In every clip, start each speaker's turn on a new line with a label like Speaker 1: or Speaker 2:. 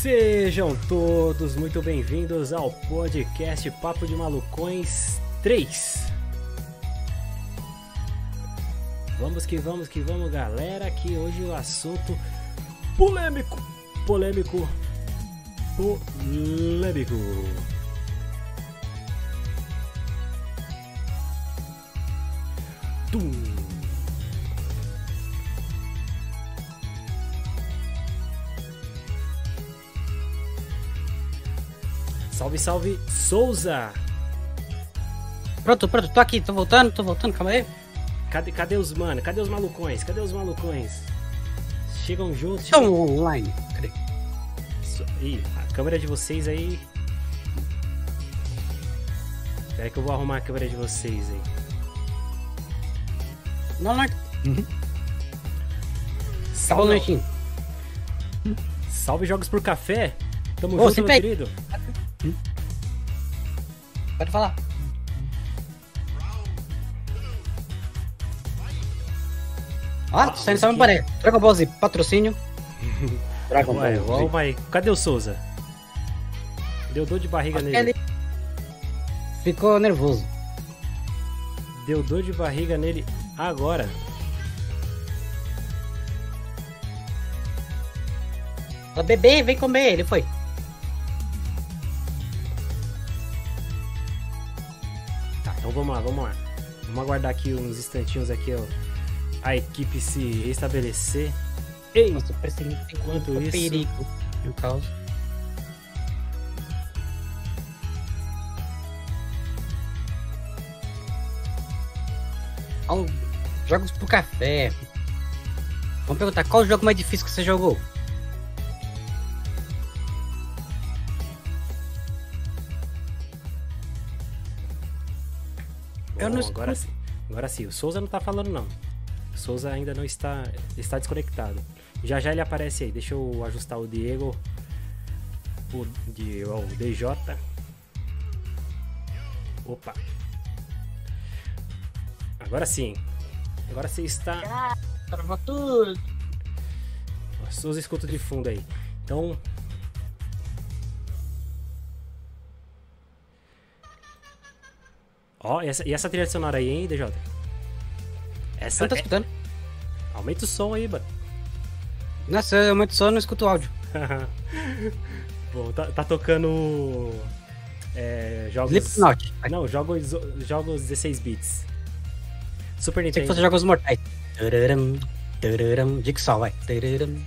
Speaker 1: Sejam todos muito bem-vindos ao podcast Papo de Malucões 3. Vamos que vamos que vamos, galera, que hoje o assunto polêmico, polêmico, polêmico. Salve, salve, Souza!
Speaker 2: Pronto, pronto, tô aqui, tô voltando, tô voltando, calma aí.
Speaker 1: Cadê, cadê os mano? Cadê os malucões? Cadê os malucões? Chegam juntos.
Speaker 2: Estão
Speaker 1: Chegam...
Speaker 2: online. Cadê?
Speaker 1: So- Ih, a câmera de vocês aí. Espera aí que eu vou arrumar a câmera de vocês aí.
Speaker 2: Não, não. Tá
Speaker 1: Salve, salve Jogos por Café! Tamo
Speaker 2: Ô,
Speaker 1: junto, meu querido.
Speaker 2: Pode falar. Ó, saindo só um parede. Dragon Ball Z, patrocínio. Dragon
Speaker 1: Ué,
Speaker 2: Ball Z.
Speaker 1: mas cadê o Souza? Deu dor de barriga nele.
Speaker 2: Ele ficou nervoso.
Speaker 1: Deu dor de barriga nele agora.
Speaker 2: Bebê, vem comer. Ele foi.
Speaker 1: Então vamos lá, vamos lá. Vamos aguardar aqui uns instantinhos aqui, ó. A equipe se restabelecer. Ei!
Speaker 2: Nossa,
Speaker 1: Enquanto
Speaker 2: o
Speaker 1: isso-
Speaker 2: perigo. E o caos. Jogos pro café. Vamos perguntar, qual o jogo mais difícil que você jogou? Eu não
Speaker 1: agora sim. Agora sim, o Souza não tá falando não. O Souza ainda não está está desconectado. Já já ele aparece aí. Deixa eu ajustar o Diego. O, ó, o DJ. Opa. Agora sim. Agora você está.
Speaker 2: Travou tudo.
Speaker 1: O Souza escuta de fundo aí. Então. Ó, e essa, e essa trilha sonora aí, hein, DJ? Essa
Speaker 2: não tá
Speaker 1: é-
Speaker 2: escutando?
Speaker 1: Aumenta o som aí, mano.
Speaker 2: Nossa, eu muito só não escuto o áudio.
Speaker 1: Bom, tá, tá tocando. É, jogos.
Speaker 2: Slipknot.
Speaker 1: Não, jogos, jogos 16 bits. Super
Speaker 2: Tem que
Speaker 1: Nintendo.
Speaker 2: fazer jogos mortais. Tararam, tararam, Jigsaw, vai. Tararam,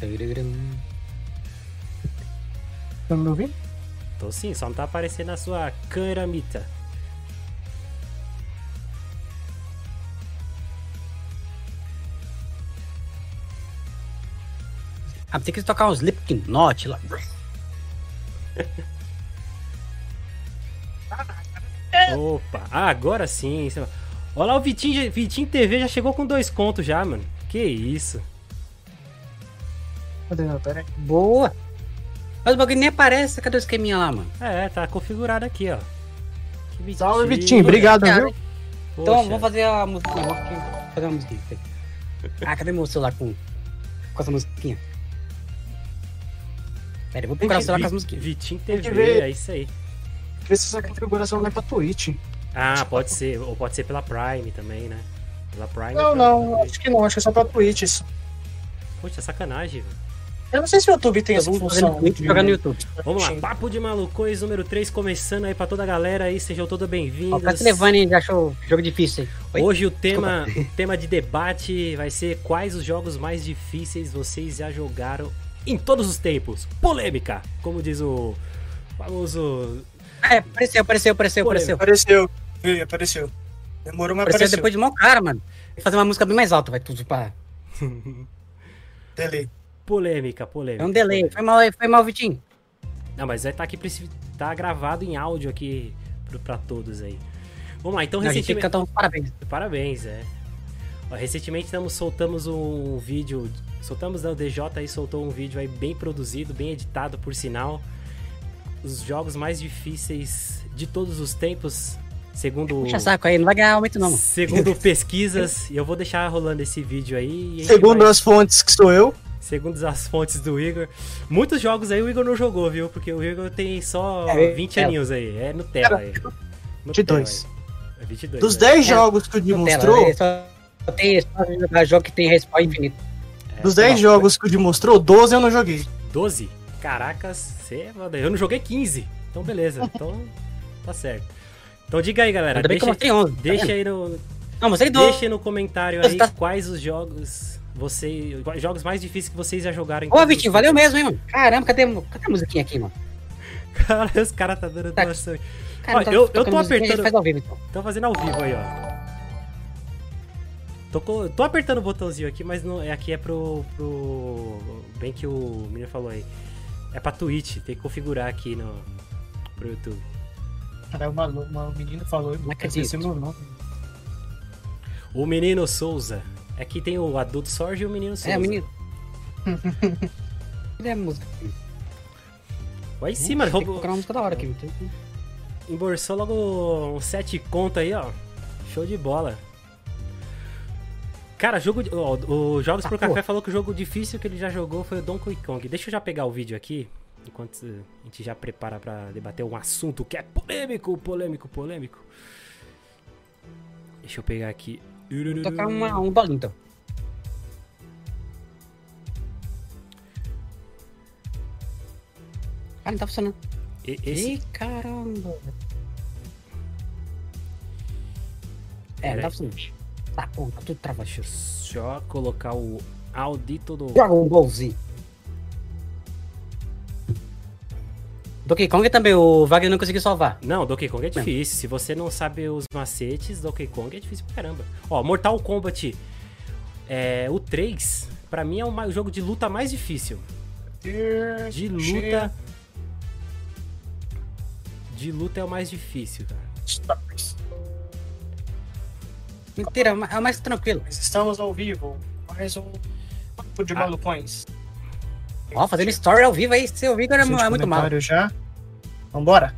Speaker 2: tararam. Tá me ouvindo?
Speaker 1: Tô sim, só não tá aparecendo na sua caramita.
Speaker 2: Ah, tem que tocar uns Slipknot lá.
Speaker 1: Opa, ah, agora sim. Olha lá, o Vitinho, Vitinho TV já chegou com dois contos já, mano. Que isso.
Speaker 2: Boa. Mas o bagulho nem aparece. Cadê o esqueminha lá, mano?
Speaker 1: É, tá configurado aqui, ó. Que
Speaker 3: Salve. Vitinho. Obrigado,
Speaker 2: Cara,
Speaker 3: viu?
Speaker 2: Então,
Speaker 1: Poxa.
Speaker 2: vamos fazer a musiquinha. Vamos fazer uma musiquinha. Ah, cadê meu celular com, com essa musiquinha? Pera, eu vou procurar o celular com as musiquinhas.
Speaker 1: Vitinho TV,
Speaker 3: ver.
Speaker 1: é isso aí.
Speaker 3: Vê se essa configuração não é pra Twitch.
Speaker 1: Ah, pode ser. Ou pode ser pela Prime também, né? Pela Prime.
Speaker 3: Não,
Speaker 1: tá-
Speaker 3: não, acho que não, acho que é só pra Twitch isso.
Speaker 1: Poxa, sacanagem, velho.
Speaker 3: Eu não sei se o YouTube tem essa função.
Speaker 2: jogar no YouTube.
Speaker 1: Vamos lá. Papo de Malucões número 3 começando aí pra toda a galera aí, sejam todos
Speaker 2: Ó, o
Speaker 1: bem-vindos.
Speaker 2: Castlevania já achou jogo difícil aí.
Speaker 1: Hoje o tema, o tema de debate vai ser quais os jogos mais difíceis vocês já jogaram em todos os tempos. Polêmica, como diz o famoso.
Speaker 2: É, apareceu, apareceu, apareceu, apareceu.
Speaker 3: Apareceu. Apareceu. Demorou, mas
Speaker 2: Apareceu
Speaker 3: apareceu.
Speaker 2: depois de mão cara, mano. Tem que fazer uma música bem mais alta, vai tudo pra...
Speaker 3: Delay.
Speaker 1: Polêmica, polêmica.
Speaker 2: É um delay. Foi mal foi mal, Vitinho.
Speaker 1: Não, mas vai estar aqui, preci- tá gravado em áudio aqui pro- pra todos aí. Vamos lá, então
Speaker 2: Não, a gente tem que
Speaker 1: recentemente.
Speaker 2: cantar uns parabéns.
Speaker 1: Parabéns, é. Recentemente estamos, soltamos um vídeo. Soltamos, o DJ aí soltou um vídeo aí bem produzido, bem editado, por sinal. Os jogos mais difíceis de todos os tempos, segundo.
Speaker 2: Puxa saco aí, não vai ganhar aumento não.
Speaker 1: Segundo pesquisas, e eu vou deixar rolando esse vídeo aí. e
Speaker 3: Segundo
Speaker 1: vai-
Speaker 3: as fontes que sou eu.
Speaker 1: Segundo as fontes do Igor. Muitos jogos aí o Igor não jogou, viu? Porque o Igor tem só
Speaker 2: É,
Speaker 1: 20
Speaker 2: é.
Speaker 1: aninhos aí. É Nutella aí. Nutella
Speaker 3: 22.
Speaker 1: aí. É 22.
Speaker 3: Dos
Speaker 1: né?
Speaker 3: 10
Speaker 2: É,
Speaker 3: jogos que o Di
Speaker 2: Nutella,
Speaker 3: mostrou,
Speaker 2: né? Só, só tem só jogo que tem respawn infinito.
Speaker 1: É,
Speaker 3: dos 10 jogos que o Di mostrou, 12 eu não joguei.
Speaker 1: 12? Caracas, você... eu não joguei 15. Então beleza. Então tá certo. Então diga aí, galera.
Speaker 2: Ainda bem que eu
Speaker 1: Deixa,
Speaker 2: mostrei 11. tá
Speaker 1: deixa aí no,
Speaker 2: Não, mostrei 12.
Speaker 1: Deixa no comentário aí
Speaker 2: tá-
Speaker 1: quais os jogos você, jogos mais difíceis que vocês já jogaram
Speaker 2: Ô, Vitinho, valeu mesmo, hein, mano? Caramba, cadê, cadê a musiquinha aqui, mano?
Speaker 1: Cara, os caras tá dando
Speaker 2: Tá.
Speaker 1: doação.
Speaker 2: Cara,
Speaker 1: Ó,
Speaker 2: tá
Speaker 1: eu- eu tô
Speaker 2: a gente
Speaker 1: apertando-
Speaker 2: ao vivo, então.
Speaker 1: Tô fazendo ao vivo aí, ó. Tô, tô apertando o botãozinho aqui, mas não, é aqui é pro, pro. Bem que o menino falou aí. É pra Twitch, tem que configurar aqui no. Pro YouTube.
Speaker 3: Cara, uma, uma menina falou,
Speaker 2: Não acredito.
Speaker 3: esqueci meu nome.
Speaker 1: O menino Souza. Aqui tem o adulto Sorge e o menino Souza.
Speaker 2: É, menino. Cadê a música?
Speaker 1: Vai em cima, roubou.
Speaker 2: procurar uma música da hora aqui.
Speaker 1: Embolsou logo um sete conto aí, ó. Show de bola. Cara, jogo de, ó, o Jogos
Speaker 2: Ah,
Speaker 1: pro
Speaker 2: pô.
Speaker 1: Café falou que o jogo difícil que ele já jogou foi o Donkey Kong. Deixa eu já pegar o vídeo aqui, enquanto a gente já prepara pra debater um assunto que é polêmico, polêmico, polêmico. Deixa eu pegar aqui.
Speaker 2: Vou tocar uma, um bolinho, então. Ah, não tá funcionando.
Speaker 1: E- Esse,
Speaker 2: Ih, caramba. É, não tá funcionando. Tá tudo
Speaker 1: eu só colocar o audito do...
Speaker 2: Dragon Ball Z. Donkey Kong também, o Wagner não conseguiu salvar.
Speaker 1: Não, Donkey Kong é difícil. Se você não sabe os macetes, Donkey Kong é difícil pra caramba. Ó, Mortal Kombat, é, o 3, pra mim é o jogo de luta mais difícil. De luta. De luta é o mais difícil, cara.
Speaker 2: Mentira, é o é o mais tranquilo.
Speaker 3: Mas estamos ao vivo. Mais um papo de
Speaker 1: Ah.
Speaker 3: malucões.
Speaker 2: Ó, fazendo story ao vivo aí, seu Vigor é, é muito mal.
Speaker 3: já. Vambora.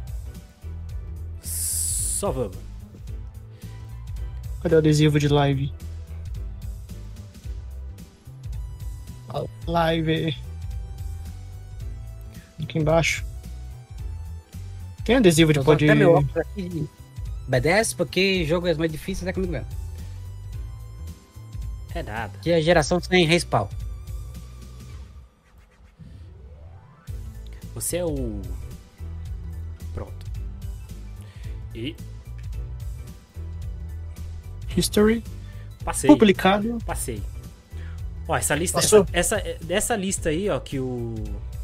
Speaker 1: Só vamos.
Speaker 3: Cadê o adesivo de live? Live. Aqui embaixo. Tem adesivo de
Speaker 2: Eu tô
Speaker 3: pode.
Speaker 2: até meu óculos aqui. B10, porque jogo é mais difícil é comigo mesmo.
Speaker 1: É nada.
Speaker 2: Que a geração sem respawn.
Speaker 1: Você é o. Pronto. E
Speaker 3: History.
Speaker 1: passei.
Speaker 3: Publicado.
Speaker 1: Passei. Ó, essa lista,
Speaker 3: Passou?
Speaker 1: essa, essa, dessa lista aí, ó, que o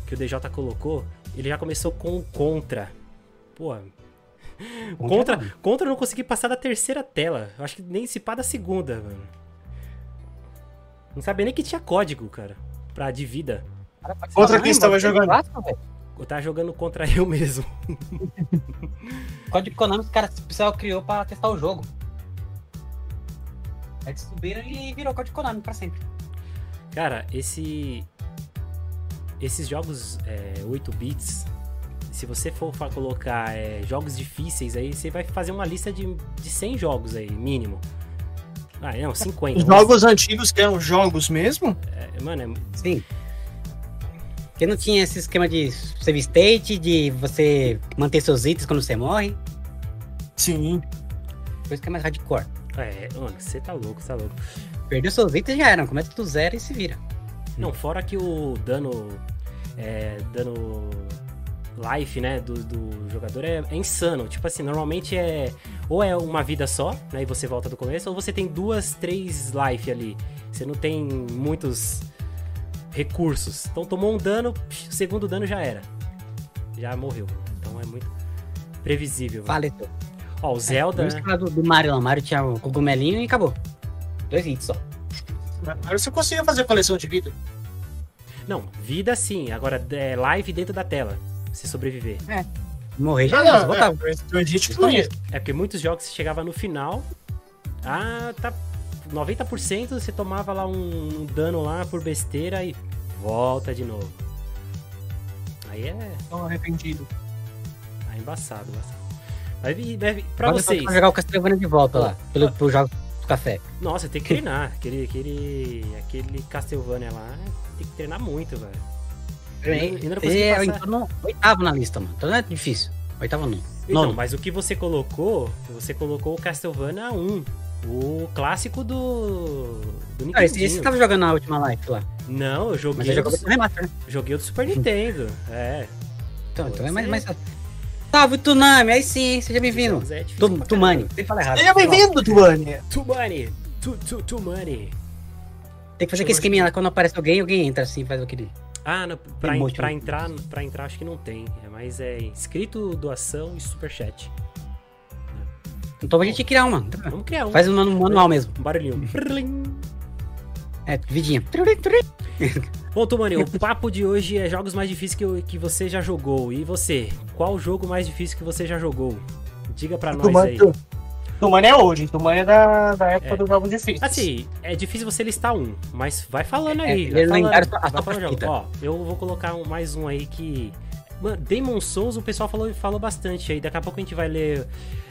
Speaker 1: que o DJ colocou, ele já começou com o contra. Pô, contra, contra eu não consegui passar da terceira tela. Eu acho que nem se pá da segunda, mano. Não sabia nem que tinha código, cara, pra de vida.
Speaker 3: Contra quem estava jogando?
Speaker 2: Clássico.
Speaker 1: Eu tava jogando contra eu mesmo.
Speaker 2: Código Konami, caras, o pessoal criou pra testar o jogo. Aí descobriram e virou Código Konami pra sempre.
Speaker 1: Cara, esse. Esses jogos é, 8 bits, se você for colocar é, jogos difíceis aí, você vai fazer uma lista de, de 100 jogos aí, mínimo. Ah, não, 50.
Speaker 3: Os jogos antigos que eram jogos mesmo?
Speaker 1: é, mano, é-
Speaker 2: Sim. Porque não tinha esse esquema de save state, de você manter seus itens quando você morre.
Speaker 3: Sim.
Speaker 2: Por isso que é mais hardcore.
Speaker 1: é, mano, você tá louco, você tá louco.
Speaker 2: Perdeu seus itens já eram. Começa do zero e se vira.
Speaker 1: Não, fora que o dano. É, dano. Life, né, do, do jogador é, é insano. Tipo assim, normalmente é. Ou é uma vida só, né, e você volta do começo, ou você tem duas, três life ali. Você não tem muitos recursos. Então tomou um dano, psh, o segundo dano já era. Já morreu. Então é muito previsível.
Speaker 2: Fala, então.
Speaker 1: Ó, o Zelda,
Speaker 2: Vamos
Speaker 1: né?
Speaker 2: do, do Mario lá. O Mario tinha o cogumelinho e acabou. Dois hits só.
Speaker 3: Agora você conseguia fazer coleção de vida.
Speaker 1: Não, vida sim. Agora é live dentro da tela. Se sobreviver.
Speaker 2: Morrer já
Speaker 3: Ah, não,
Speaker 2: voltava.
Speaker 3: é, não ia.
Speaker 1: É porque muitos jogos você chegava no final. Ah, tá. 90% você tomava lá um, um dano lá por besteira e volta de novo. Aí é,
Speaker 3: Tô arrependido.
Speaker 1: é embaçado, embaçado. Mas, e- mas pra
Speaker 2: Agora
Speaker 1: vocês,
Speaker 2: Pra jogar o Castlevania de volta lá. Pelo, pro jogo do café.
Speaker 1: nossa, tem que treinar. Aquele, aquele, aquele Castlevania lá tem que treinar muito, velho.
Speaker 2: Ele
Speaker 1: consegui
Speaker 2: é, oitavo na lista, mano. Então não é difícil. Oitavo não.
Speaker 1: Então,
Speaker 2: Nono.
Speaker 1: mas o que você colocou, você colocou o Castlevania 1. O clássico do. do
Speaker 2: Ah, esse, esse você tava jogando na última live lá.
Speaker 1: Não, eu
Speaker 2: Mas
Speaker 1: joguei, o
Speaker 2: jogou
Speaker 1: do,
Speaker 2: remaster, né?
Speaker 1: joguei o do Super Nintendo. É.
Speaker 2: Então, então é mais, mais fácil. Salve, Tunami! Aí sim, seja bem-vindo.
Speaker 1: É
Speaker 2: Tu- Tumani,
Speaker 1: caramba.
Speaker 2: sem falar errado.
Speaker 3: Seja bem-vindo,
Speaker 1: money. Too, too, too money.
Speaker 2: Tem que fazer aquele esqueminha lá, quando aparece alguém, alguém entra assim, faz aquele...
Speaker 1: Ah, não, pra, en- pra entrar, pra entrar acho que não tem. É, mas é inscrito, doação e superchat.
Speaker 2: Então a gente criar uma.
Speaker 1: Vamos criar um.
Speaker 2: Faz um manu- manual mesmo.
Speaker 1: um barulhinho.
Speaker 2: É, vidinha.
Speaker 1: Bom, Tumani, o papo de hoje é jogos mais difíceis que, eu- que você já jogou. E você? Qual o jogo mais difícil que você já jogou? Diga pra nós aí.
Speaker 3: Tumane é hoje, Tumane é da, da época
Speaker 1: É.
Speaker 3: dos jogos difíceis.
Speaker 1: Assim, é difícil você listar um, mas vai falando
Speaker 2: É,
Speaker 1: aí.
Speaker 2: ele
Speaker 1: vai
Speaker 2: é
Speaker 1: falando,
Speaker 2: a
Speaker 1: vai falando. Ó, eu vou colocar mais um aí que. Mano, Demon Souls, o pessoal falou, falou bastante aí. Daqui a pouco a gente vai ler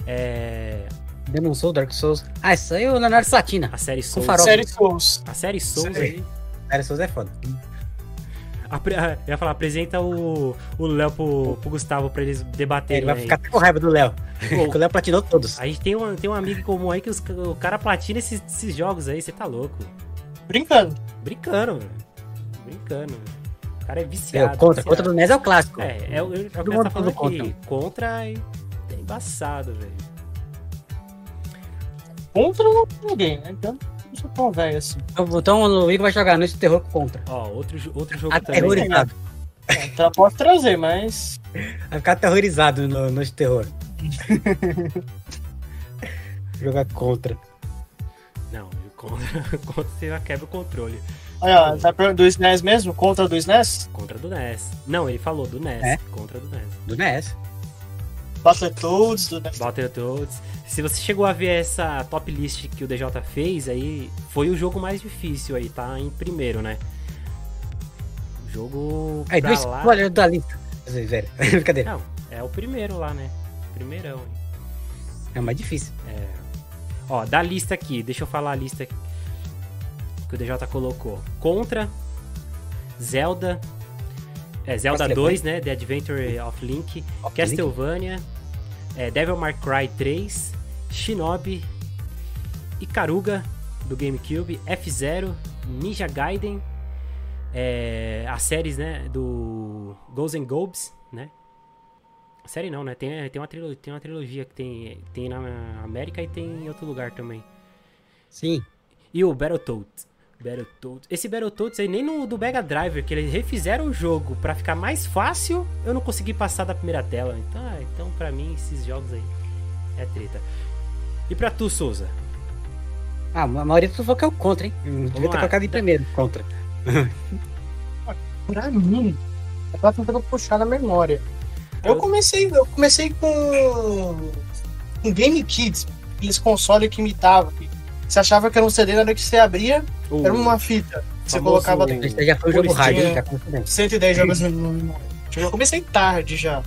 Speaker 1: é,
Speaker 2: Demon Souls, Dark Souls. Ah, isso aí é o Leonardo Platina.
Speaker 1: a série Souls.
Speaker 2: farol.
Speaker 3: Série Souls.
Speaker 1: A série Souls
Speaker 3: Série.
Speaker 1: aí.
Speaker 2: Dark Souls é foda.
Speaker 1: Apre- Eu ia falar, apresenta o o Léo pro, pro Gustavo pra eles
Speaker 2: É,
Speaker 1: debaterem.
Speaker 2: ele vai
Speaker 1: aí.
Speaker 2: ficar até com raiva do Léo. O Léo platinou todos.
Speaker 1: A gente tem um, tem um amigo comum aí que os- o cara platina esses, esses jogos aí, você tá louco.
Speaker 3: Brincando.
Speaker 1: Brincando, velho. Brincando. O cara é
Speaker 2: É,
Speaker 1: viciado.
Speaker 2: o contra.
Speaker 1: viciado.
Speaker 2: Contra do NES é o clássico.
Speaker 1: É, é, o- é o que tá falando aqui. Contra é é embaçado, velho.
Speaker 3: Contra ninguém, né? Então, não sou tão velho assim.
Speaker 2: Então, então o Igor vai jogar Noite do Terror contra.
Speaker 1: Ó, outro, outro jogo também.
Speaker 2: Aterrorizado.
Speaker 3: É, Então, posso trazer, mas.
Speaker 2: Vai ficar aterrorizado no Noite do Terror. jogar contra.
Speaker 1: Não, contra, contra você já quebra o controle.
Speaker 3: Olha, ó, tá perguntando do SNES mesmo? Contra do SNES?
Speaker 1: Contra do NES. Não, ele falou do NES.
Speaker 2: É?
Speaker 1: Contra do NES.
Speaker 2: Do NES.
Speaker 3: Battletoads, do NES.
Speaker 1: Battletoads. Se você chegou a ver essa top list que o DJ fez, aí foi o jogo mais difícil aí, tá em primeiro, né? O jogo
Speaker 2: Aí,
Speaker 1: pra
Speaker 2: dois
Speaker 1: lá...
Speaker 2: spoilers da lista. Velho, brincadeira.
Speaker 1: Não, é o primeiro lá, né? Primeirão. hein?
Speaker 2: É mais difícil.
Speaker 1: Ó, da lista aqui, deixa eu falar a lista que o DJ colocou. Contra, Zelda, é, Zelda
Speaker 2: Castlevania.
Speaker 1: 2, né? The Adventure of Link, Castlevania, é, Devil May Cry 3, Shinobi, Ikaruga do GameCube, F-Zero, Ninja Gaiden, é, as séries, né, do Ghosts and Gobes, né? Série não, né? Tem, tem, uma trilogia, tem uma trilogia que tem, tem na América e tem em outro lugar também.
Speaker 2: Sim.
Speaker 1: E o Battletoads. Battletoads. Esse Battletoads aí, nem no do Mega Driver, que eles refizeram o jogo pra ficar mais fácil, eu não consegui passar da primeira tela. Então, ah, então pra mim, esses jogos aí é treta. E pra tu, Souza?
Speaker 2: Ah, a maioria tu falou que é o contra, hein? Eu devia ter colocado em primeiro. Contra.
Speaker 3: Pra mim, eu tava tentando puxar na memória. Eu
Speaker 1: Eu-
Speaker 3: comecei, eu comecei com. com Game Kids, aqueles consoles que imitavam. que Você achava que era um CD, na hora que você abria,
Speaker 1: O-
Speaker 3: era uma fita. que Você colocava
Speaker 2: Esse já foi um jogo hard, hein? Bem.
Speaker 3: 110 jogos no memória. Eu comecei tarde já.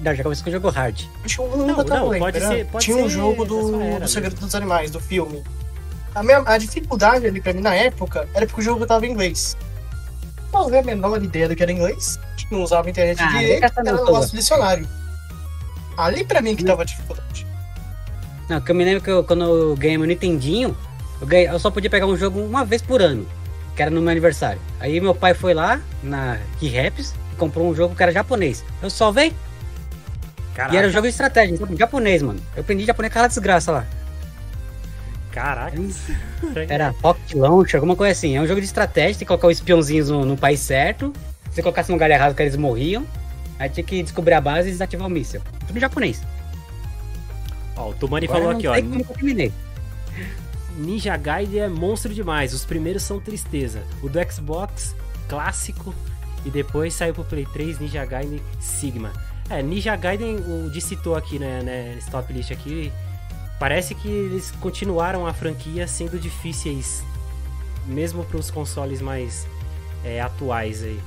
Speaker 2: Não, já começou com o jogo hard.
Speaker 3: Tinha um,
Speaker 1: Não,
Speaker 3: nunca tava
Speaker 1: não,
Speaker 3: lembro,
Speaker 1: pode
Speaker 3: era-
Speaker 1: ser- pode
Speaker 3: Tinha um jogo do,
Speaker 1: era
Speaker 3: do Segredo dos Animais, do filme. A, minha, a dificuldade ali pra mim na época era porque o jogo tava em inglês. Não havia a menor ideia do que era inglês. Não usava a internet
Speaker 2: Ah,
Speaker 3: direito, era
Speaker 2: no
Speaker 3: um
Speaker 2: todo.
Speaker 3: negócio do dicionário. Ali pra mim que tava a dificuldade.
Speaker 2: Não, que eu me lembro que eu, quando eu ganhei meu Nintendinho, eu, ganhei- eu só podia pegar um jogo uma vez por ano, que era no meu aniversário. Aí meu pai foi lá na Key-Raps e comprou um jogo que era japonês. Eu só veio
Speaker 1: Caraca,
Speaker 2: e era um jogo de estratégia, japonês, mano. Eu aprendi japonês com aquela desgraça lá.
Speaker 1: caraca.
Speaker 2: Era Pocket Launch, alguma coisa assim. É um jogo de estratégia, tem que colocar os espiãozinhos no, no país certo. Se colocasse no lugar errado, que eles morriam. Aí tinha que descobrir a base e desativar o míssil. Tudo em japonês.
Speaker 1: Ó, o Tumani
Speaker 2: Agora
Speaker 1: falou aqui, ó.
Speaker 2: como eu terminei.
Speaker 1: Ninja Gaiden é monstro demais. Os primeiros são tristeza. O do Xbox, clássico. E depois saiu pro Play 3, Ninja Gaiden Sigma. É, Ninja Gaiden, o Di citou aqui, né, né, nesse top list aqui. Parece que eles continuaram a franquia sendo difíceis. Mesmo pros consoles mais é, atuais aí.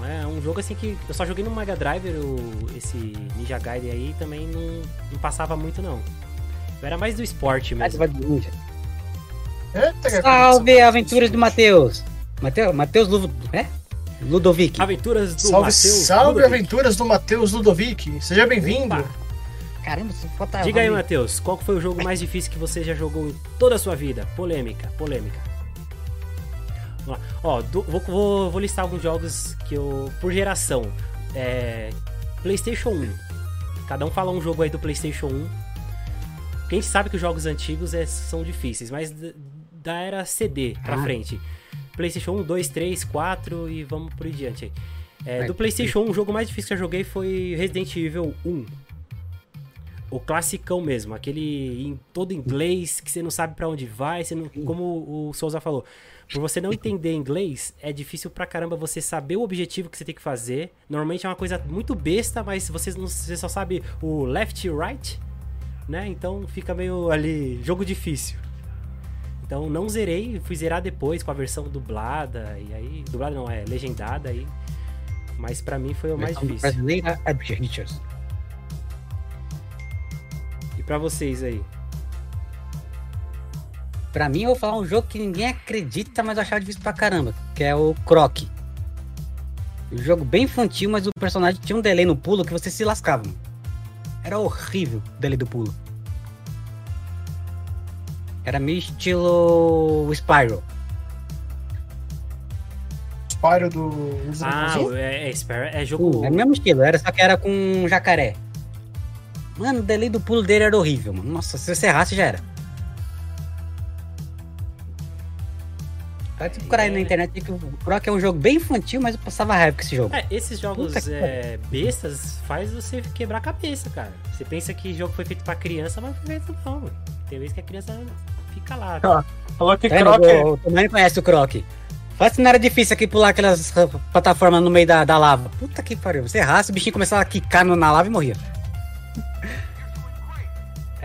Speaker 1: Né. Então é um jogo assim que eu só joguei no Mega Drive o, esse Ninja Gaiden aí também não, não passava muito não. Eu era mais do esporte
Speaker 2: Ah, você
Speaker 1: mesmo.
Speaker 2: vai do ninja.
Speaker 3: Eita, que
Speaker 2: Salve, aventuras do Matheus. Mateus, Mateus Lu... é? Ludovic.
Speaker 1: Aventuras do
Speaker 3: Salve,
Speaker 1: Matheus
Speaker 3: salve
Speaker 1: Ludovic.
Speaker 3: aventuras do Matheus Ludovic. Seja bem-vindo.
Speaker 2: Caramba, você falta.
Speaker 1: Diga aí, Matheus, qual foi o jogo mais difícil que você já jogou em toda a sua vida? Polêmica, polêmica. Vamos lá. Ó, do- vou, vou, vou listar alguns jogos que eu. por geração. É, PlayStation 1. Cada um fala um jogo aí do PlayStation 1. Porque a gente sabe que os jogos antigos é- são difíceis, mas da era CD pra
Speaker 2: Ah.
Speaker 1: frente. PlayStation 1, 2, 3, 4 e vamos por diante aí. É, do PlayStation 1, o jogo mais difícil que eu joguei foi Resident Evil 1. O classicão mesmo, aquele em todo inglês, que você não sabe pra onde vai, você não- como o Souza falou. Por você não entender inglês, é difícil pra caramba você saber o objetivo que você tem que fazer. Normalmente é uma coisa muito besta, mas você, não, você só sabe o left e right, né? Então fica meio ali, jogo difícil. Então não zerei, fui zerar depois com a versão dublada, e aí, dublada não, é legendada aí. Mas pra mim foi o mais difícil.
Speaker 2: Brasileira.
Speaker 1: Pra vocês aí?
Speaker 2: Pra mim, eu vou falar um jogo que ninguém acredita, mas eu achava difícil pra caramba, que é o Croc. Um jogo bem infantil, mas o personagem tinha um delay no pulo que você se lascava. mano. Era horrível o delay do pulo. Era meio estilo Spyro.
Speaker 3: Spyro do.
Speaker 1: Ah, é, é, é jogo.
Speaker 2: Uh, era o mesmo estilo, era só que era com um jacaré. Mano, o delay do pulo dele era horrível, mano. Nossa, se você errasse já era. Vai procurar aí na internet que o Croc é um jogo bem infantil, mas eu passava raiva com esse jogo.
Speaker 1: É, esses jogos é, bestas faz você quebrar a cabeça, cara. Você pensa que jogo foi feito pra criança, mas não foi feito não. mano. Tem vezes que a criança fica lá.
Speaker 3: Ah, Falou que
Speaker 2: Tá vendo?
Speaker 3: Croc é.
Speaker 2: O, o Tomani conhece o Croc. Faz que não era difícil aqui pular aquelas plataformas no meio da, da lava. Puta que pariu. Você errasse, o bichinho começava a quicar na lava e morria.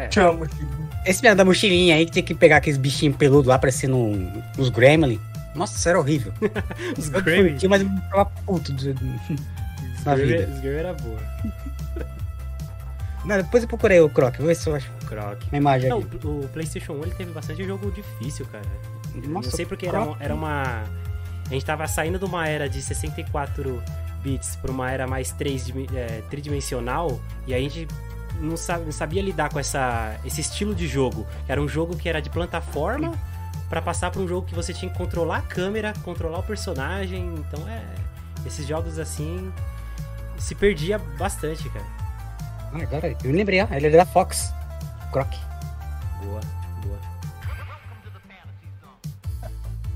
Speaker 3: Te amo, filho.
Speaker 2: Esse mesmo da mochilinha aí que tinha que pegar aqueles bichinhos peludos lá, parecendo um, uns Gremlin. Nossa, isso era horrível.
Speaker 1: Os
Speaker 2: Eu
Speaker 1: Gremlin.
Speaker 2: curti, mas eu ficava puto. de-
Speaker 1: Os
Speaker 2: na
Speaker 1: Gremlin-
Speaker 2: vida.
Speaker 1: Os Gremlin era boa.
Speaker 2: Não, depois eu procurei o Croc, vou ver se eu acho
Speaker 1: Croc.
Speaker 2: uma imagem
Speaker 1: Não,
Speaker 2: aqui.
Speaker 1: o PlayStation 1 ele teve bastante jogo difícil, cara.
Speaker 2: Nossa,
Speaker 1: não sei porque era, era uma. A gente tava saindo de uma era de 64 bits pra uma era mais 3, é, tridimensional e a gente não, sa- não sabia lidar com essa, esse estilo de jogo. Era um jogo que era de plataforma pra passar pra um jogo que você tinha que controlar a câmera, controlar o personagem. Então é. Esses jogos assim. Se perdia bastante, cara.
Speaker 2: Ah, agora eu me lembrei, ó. Ele é da Fox. Croc.
Speaker 1: Boa, boa.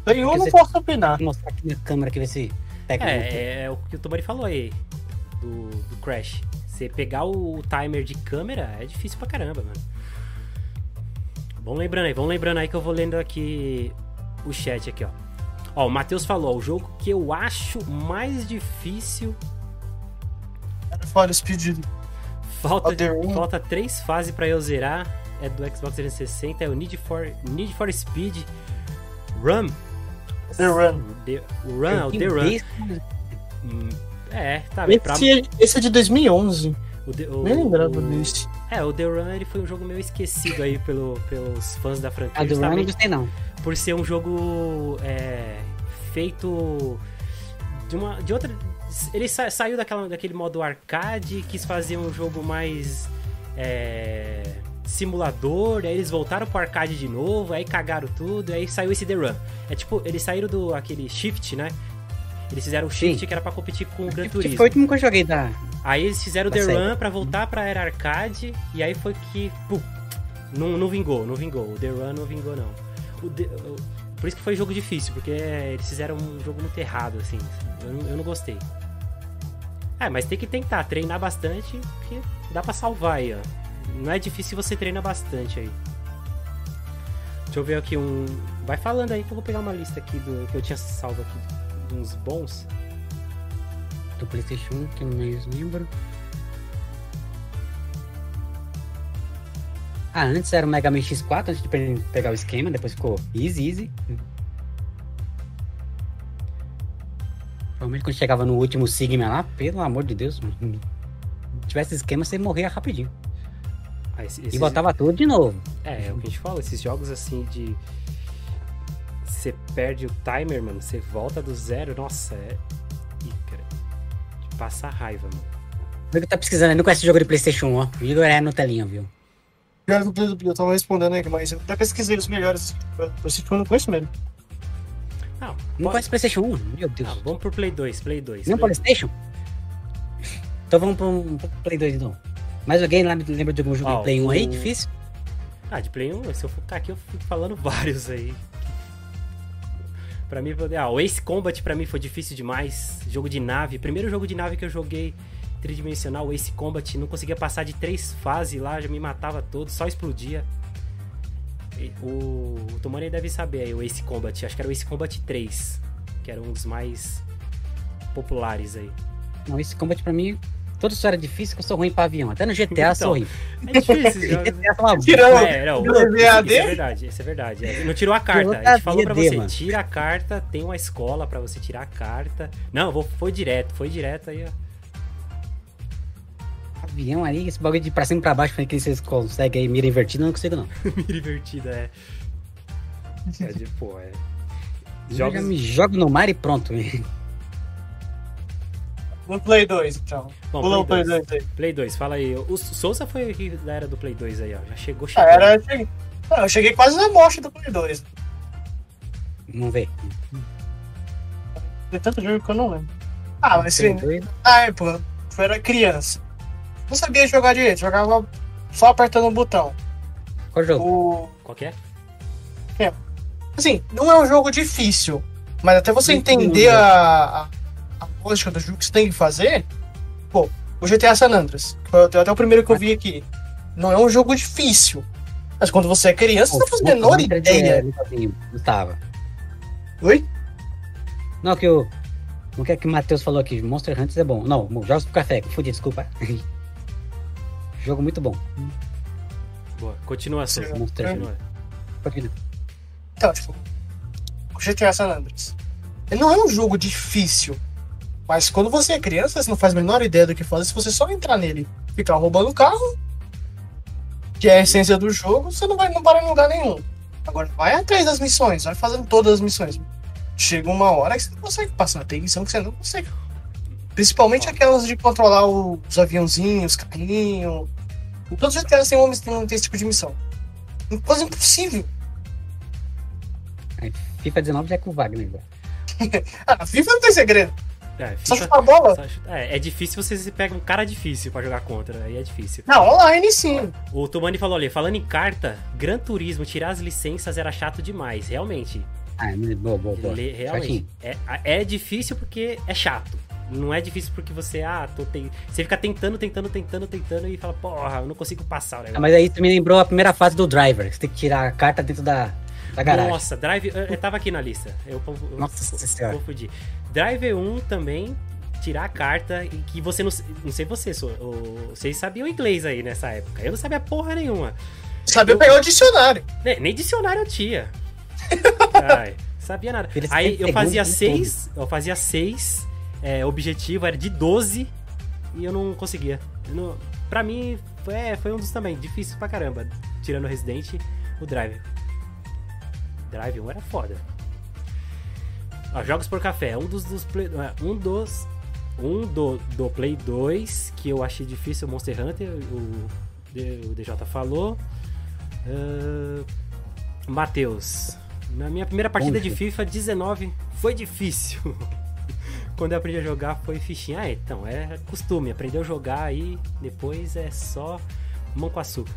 Speaker 3: Tem um, não posso opinar.
Speaker 2: Vou mostrar aqui na câmera aqui, ver se
Speaker 1: É, é, é o que o Tomari falou aí do, do Crash. Você pegar o timer de câmera é difícil pra caramba, mano. Vamos lembrando aí, vamos lembrando aí que eu vou lendo aqui o chat aqui, ó. Ó, o Matheus falou, ó, o jogo que eu acho mais difícil.
Speaker 3: Fora Speed.
Speaker 1: Falta, falta três fases pra eu zerar. É do Xbox 360, é o Need for, Need for Speed Run.
Speaker 3: The Run.
Speaker 1: The, o Run, é o The Run. Hum, É, tá bem. Pra,
Speaker 3: Esse, esse é de 2011.
Speaker 1: o, The- o-
Speaker 3: Nem lembrava desse.
Speaker 1: É, o The Run ele foi um jogo meio esquecido aí pelo, pelos fãs da franquia.
Speaker 2: A do Run não gostei, não.
Speaker 1: por ser um jogo é, feito de uma. de outra. Ele sa- saiu daquela, daquele modo arcade, quis fazer um jogo mais. é, simulador, aí eles voltaram pro arcade de novo, aí cagaram tudo, aí saiu esse The Run. É tipo, eles saíram do aquele Shift, né? Eles fizeram o Shift
Speaker 2: Sim.
Speaker 1: que era pra competir com o Gran
Speaker 2: Tipo,
Speaker 1: Turismo.
Speaker 2: Foi o último que eu joguei da.
Speaker 1: Aí eles fizeram o The
Speaker 2: série.
Speaker 1: Run pra voltar pra era arcade, e aí foi que. pum, não, não vingou, não vingou. O The Run não vingou, não. O The- o- por isso que foi jogo difícil, porque eles fizeram um jogo muito errado, assim. Eu não, eu não gostei. É, mas tem que tentar, treinar bastante, porque dá pra salvar aí, ó. Não é difícil se você treina bastante aí. Deixa eu ver aqui um. Vai falando aí que eu vou pegar uma lista aqui do que eu tinha salvo aqui. de Uns bons.
Speaker 2: Do PlayStation 1, que eu não lembro. Ah, antes era o Mega Man X4, antes de pe- pegar o esquema, depois ficou easy, easy. Provavelmente quando chegava no último Sigma lá, pelo amor de Deus, mano, se tivesse esquema, você morria rapidinho.
Speaker 1: Ah, esse-
Speaker 2: E botava tudo de novo.
Speaker 1: É, é o que a gente fala, esses jogos assim de. você perde o timer, mano, você volta do zero, nossa, é. Ih, cara. De passar raiva, mano.
Speaker 2: O Igor tá pesquisando, ele não conhece jogo de Playstation 1, ó. O Igor é no telinha, viu?
Speaker 3: Eu, tava respondendo aí, mas eu até pesquisei os melhores. Eu eu não conheço mesmo.
Speaker 1: Não,
Speaker 2: Não
Speaker 1: pode-
Speaker 2: conhece Playstation 1? Meu Deus.
Speaker 1: não, vamos pro Play 2, Play 2.
Speaker 2: Nem
Speaker 1: Play...
Speaker 2: Playstation? Então vamos pro, um, pro Play 2 então. Mais alguém lá me lembra de algum jogo
Speaker 1: Ó,
Speaker 2: de Play 1 aí?
Speaker 1: o-
Speaker 2: Difícil?
Speaker 1: Ah, de Play 1, se eu ficar aqui, eu fico falando vários aí. Pra mim, ah, o Ace Combat pra mim foi difícil demais. Jogo de nave. Primeiro jogo de nave que eu joguei tridimensional, o Ace Combat, não conseguia passar de três fases lá, já me matava todo, só explodia. E O, o Tomani deve saber aí, o Ace Combat. Acho que era o Ace Combat 3, que era um dos mais populares aí.
Speaker 2: Não, esse combate pra mim, toda história é difícil que eu sou ruim pra avião. Até no GTA eu sou ruim.
Speaker 1: É difícil.
Speaker 2: GTA é uma
Speaker 3: Tirando-
Speaker 1: É, não,
Speaker 3: Tirou
Speaker 1: isso é verdade, isso é verdade. É, Não tirou a carta.
Speaker 2: Tirou
Speaker 1: A gente falou pra você,
Speaker 2: mano.
Speaker 1: tira a carta, tem uma escola pra você tirar a carta. Não, vou, foi direto, foi direto aí, ó.
Speaker 2: avião ali, esse bagulho de pra cima e pra baixo, falei que vocês conseguem aí, mira invertida, eu não consigo não.
Speaker 1: Mira invertida, é. É de, pô, é. Jogos.
Speaker 2: já me jogo no mar e pronto.
Speaker 3: No Play 2, então.
Speaker 1: Bom,
Speaker 3: Pula
Speaker 1: Play
Speaker 3: Play
Speaker 1: 2.
Speaker 3: 2 aí.
Speaker 1: Play 2, fala aí. O Souza foi da era do Play 2 aí, ó. Já chegou
Speaker 3: Ah,
Speaker 1: chegando.
Speaker 3: era, eu, cheguei, não, eu cheguei quase na morte do Play 2.
Speaker 2: Vamos ver.
Speaker 3: Tem tanto jogo que eu não lembro. Ah, mas sim.
Speaker 2: dois.
Speaker 3: Ah, é, pô. Eu era criança. Não sabia jogar direito, jogava só apertando o botão.
Speaker 2: Qual jogo?
Speaker 3: O...
Speaker 1: Qual que é?
Speaker 3: Assim, não é um jogo difícil, mas até você entender a, a, a lógica do jogo que você tem que fazer, pô, o GTA San Andreas, que foi até até o primeiro que eu vi aqui, não é um jogo difícil. Mas quando você é criança, você não faz a menor ideia.
Speaker 2: Gustavo.
Speaker 3: Oi?
Speaker 2: Não, que o. Não quer que o Matheus falou aqui, Monster Hunter é bom. Não, jogos pro café, confundi, desculpa. Jogo muito bom.
Speaker 1: Boa. Continua, Souza.
Speaker 2: Monster Hunter.
Speaker 1: Continua.
Speaker 2: Continua.
Speaker 3: Então, tipo, o GTA San Andreas. Ele não é um jogo difícil. Mas quando você é criança, você não faz a menor ideia do que fazer. Se você só entrar nele e ficar roubando o carro, que é a essência do jogo, você não vai não para em lugar nenhum. Agora, vai atrás das missões, vai fazendo todas as missões. Chega uma hora que você não consegue passar. Tem missão que você não consegue. Principalmente aquelas de controlar os aviãozinhos, carrinho. Em todos os GTAs tem, uma, tem, tem esse tipo de missão. Coisa impossível.
Speaker 2: Aí, FIFA 19 já é com o Wagner.
Speaker 3: Ah, FIFA não tem segredo.
Speaker 1: É,
Speaker 3: Só chutar a bola.
Speaker 1: só chuta- é, é difícil você se pega um cara difícil pra jogar contra, aí é difícil.
Speaker 3: Não, online sim.
Speaker 1: O Tumani falou ali, falando em carta, Gran Turismo, tirar as licenças era chato demais, realmente.
Speaker 2: Ah, boa, boa, boa.
Speaker 1: Le- realmente. É, é difícil porque é chato. Não é difícil porque você, ah, tô você fica tentando, tentando, tentando, tentando e fala, porra, eu não consigo passar o
Speaker 2: Ah,
Speaker 1: negócio.
Speaker 2: mas aí tu me lembrou a primeira fase do driver. que Você tem que tirar a carta dentro da, da garagem.
Speaker 1: Nossa, Drive, eu, eu tava aqui na lista. Eu, eu
Speaker 2: Nossa
Speaker 1: confu-
Speaker 2: Senhora.
Speaker 1: confundi. Drive 1 também, tirar a carta e que você não. Não sei você, so- o- vocês sabiam inglês aí nessa época. Eu não sabia porra nenhuma.
Speaker 3: Sabia
Speaker 1: Eu-
Speaker 3: pegar o dicionário.
Speaker 1: Nem, nem dicionário eu tinha. Ai, sabia nada.
Speaker 2: Eles
Speaker 1: Aí eu fazia seis, eu fazia seis, é, objetivo era de 12 e eu não conseguia. Eu não- pra mim, foi, é, foi um dos também, difícil pra caramba. Tirando o Resident, o Drive. Drive 1 era foda. Ó, jogos por café, um dos, dos play, é, um dos um do, do Play 2 que eu achei difícil, Monster Hunter, o, o DJ falou. Ah, Matheus, na minha primeira partida de? FIFA 19 foi difícil. Quando eu aprendi a jogar foi fichinha. Ah, então, é costume. Aprendeu a jogar aí, depois é só mão com açúcar.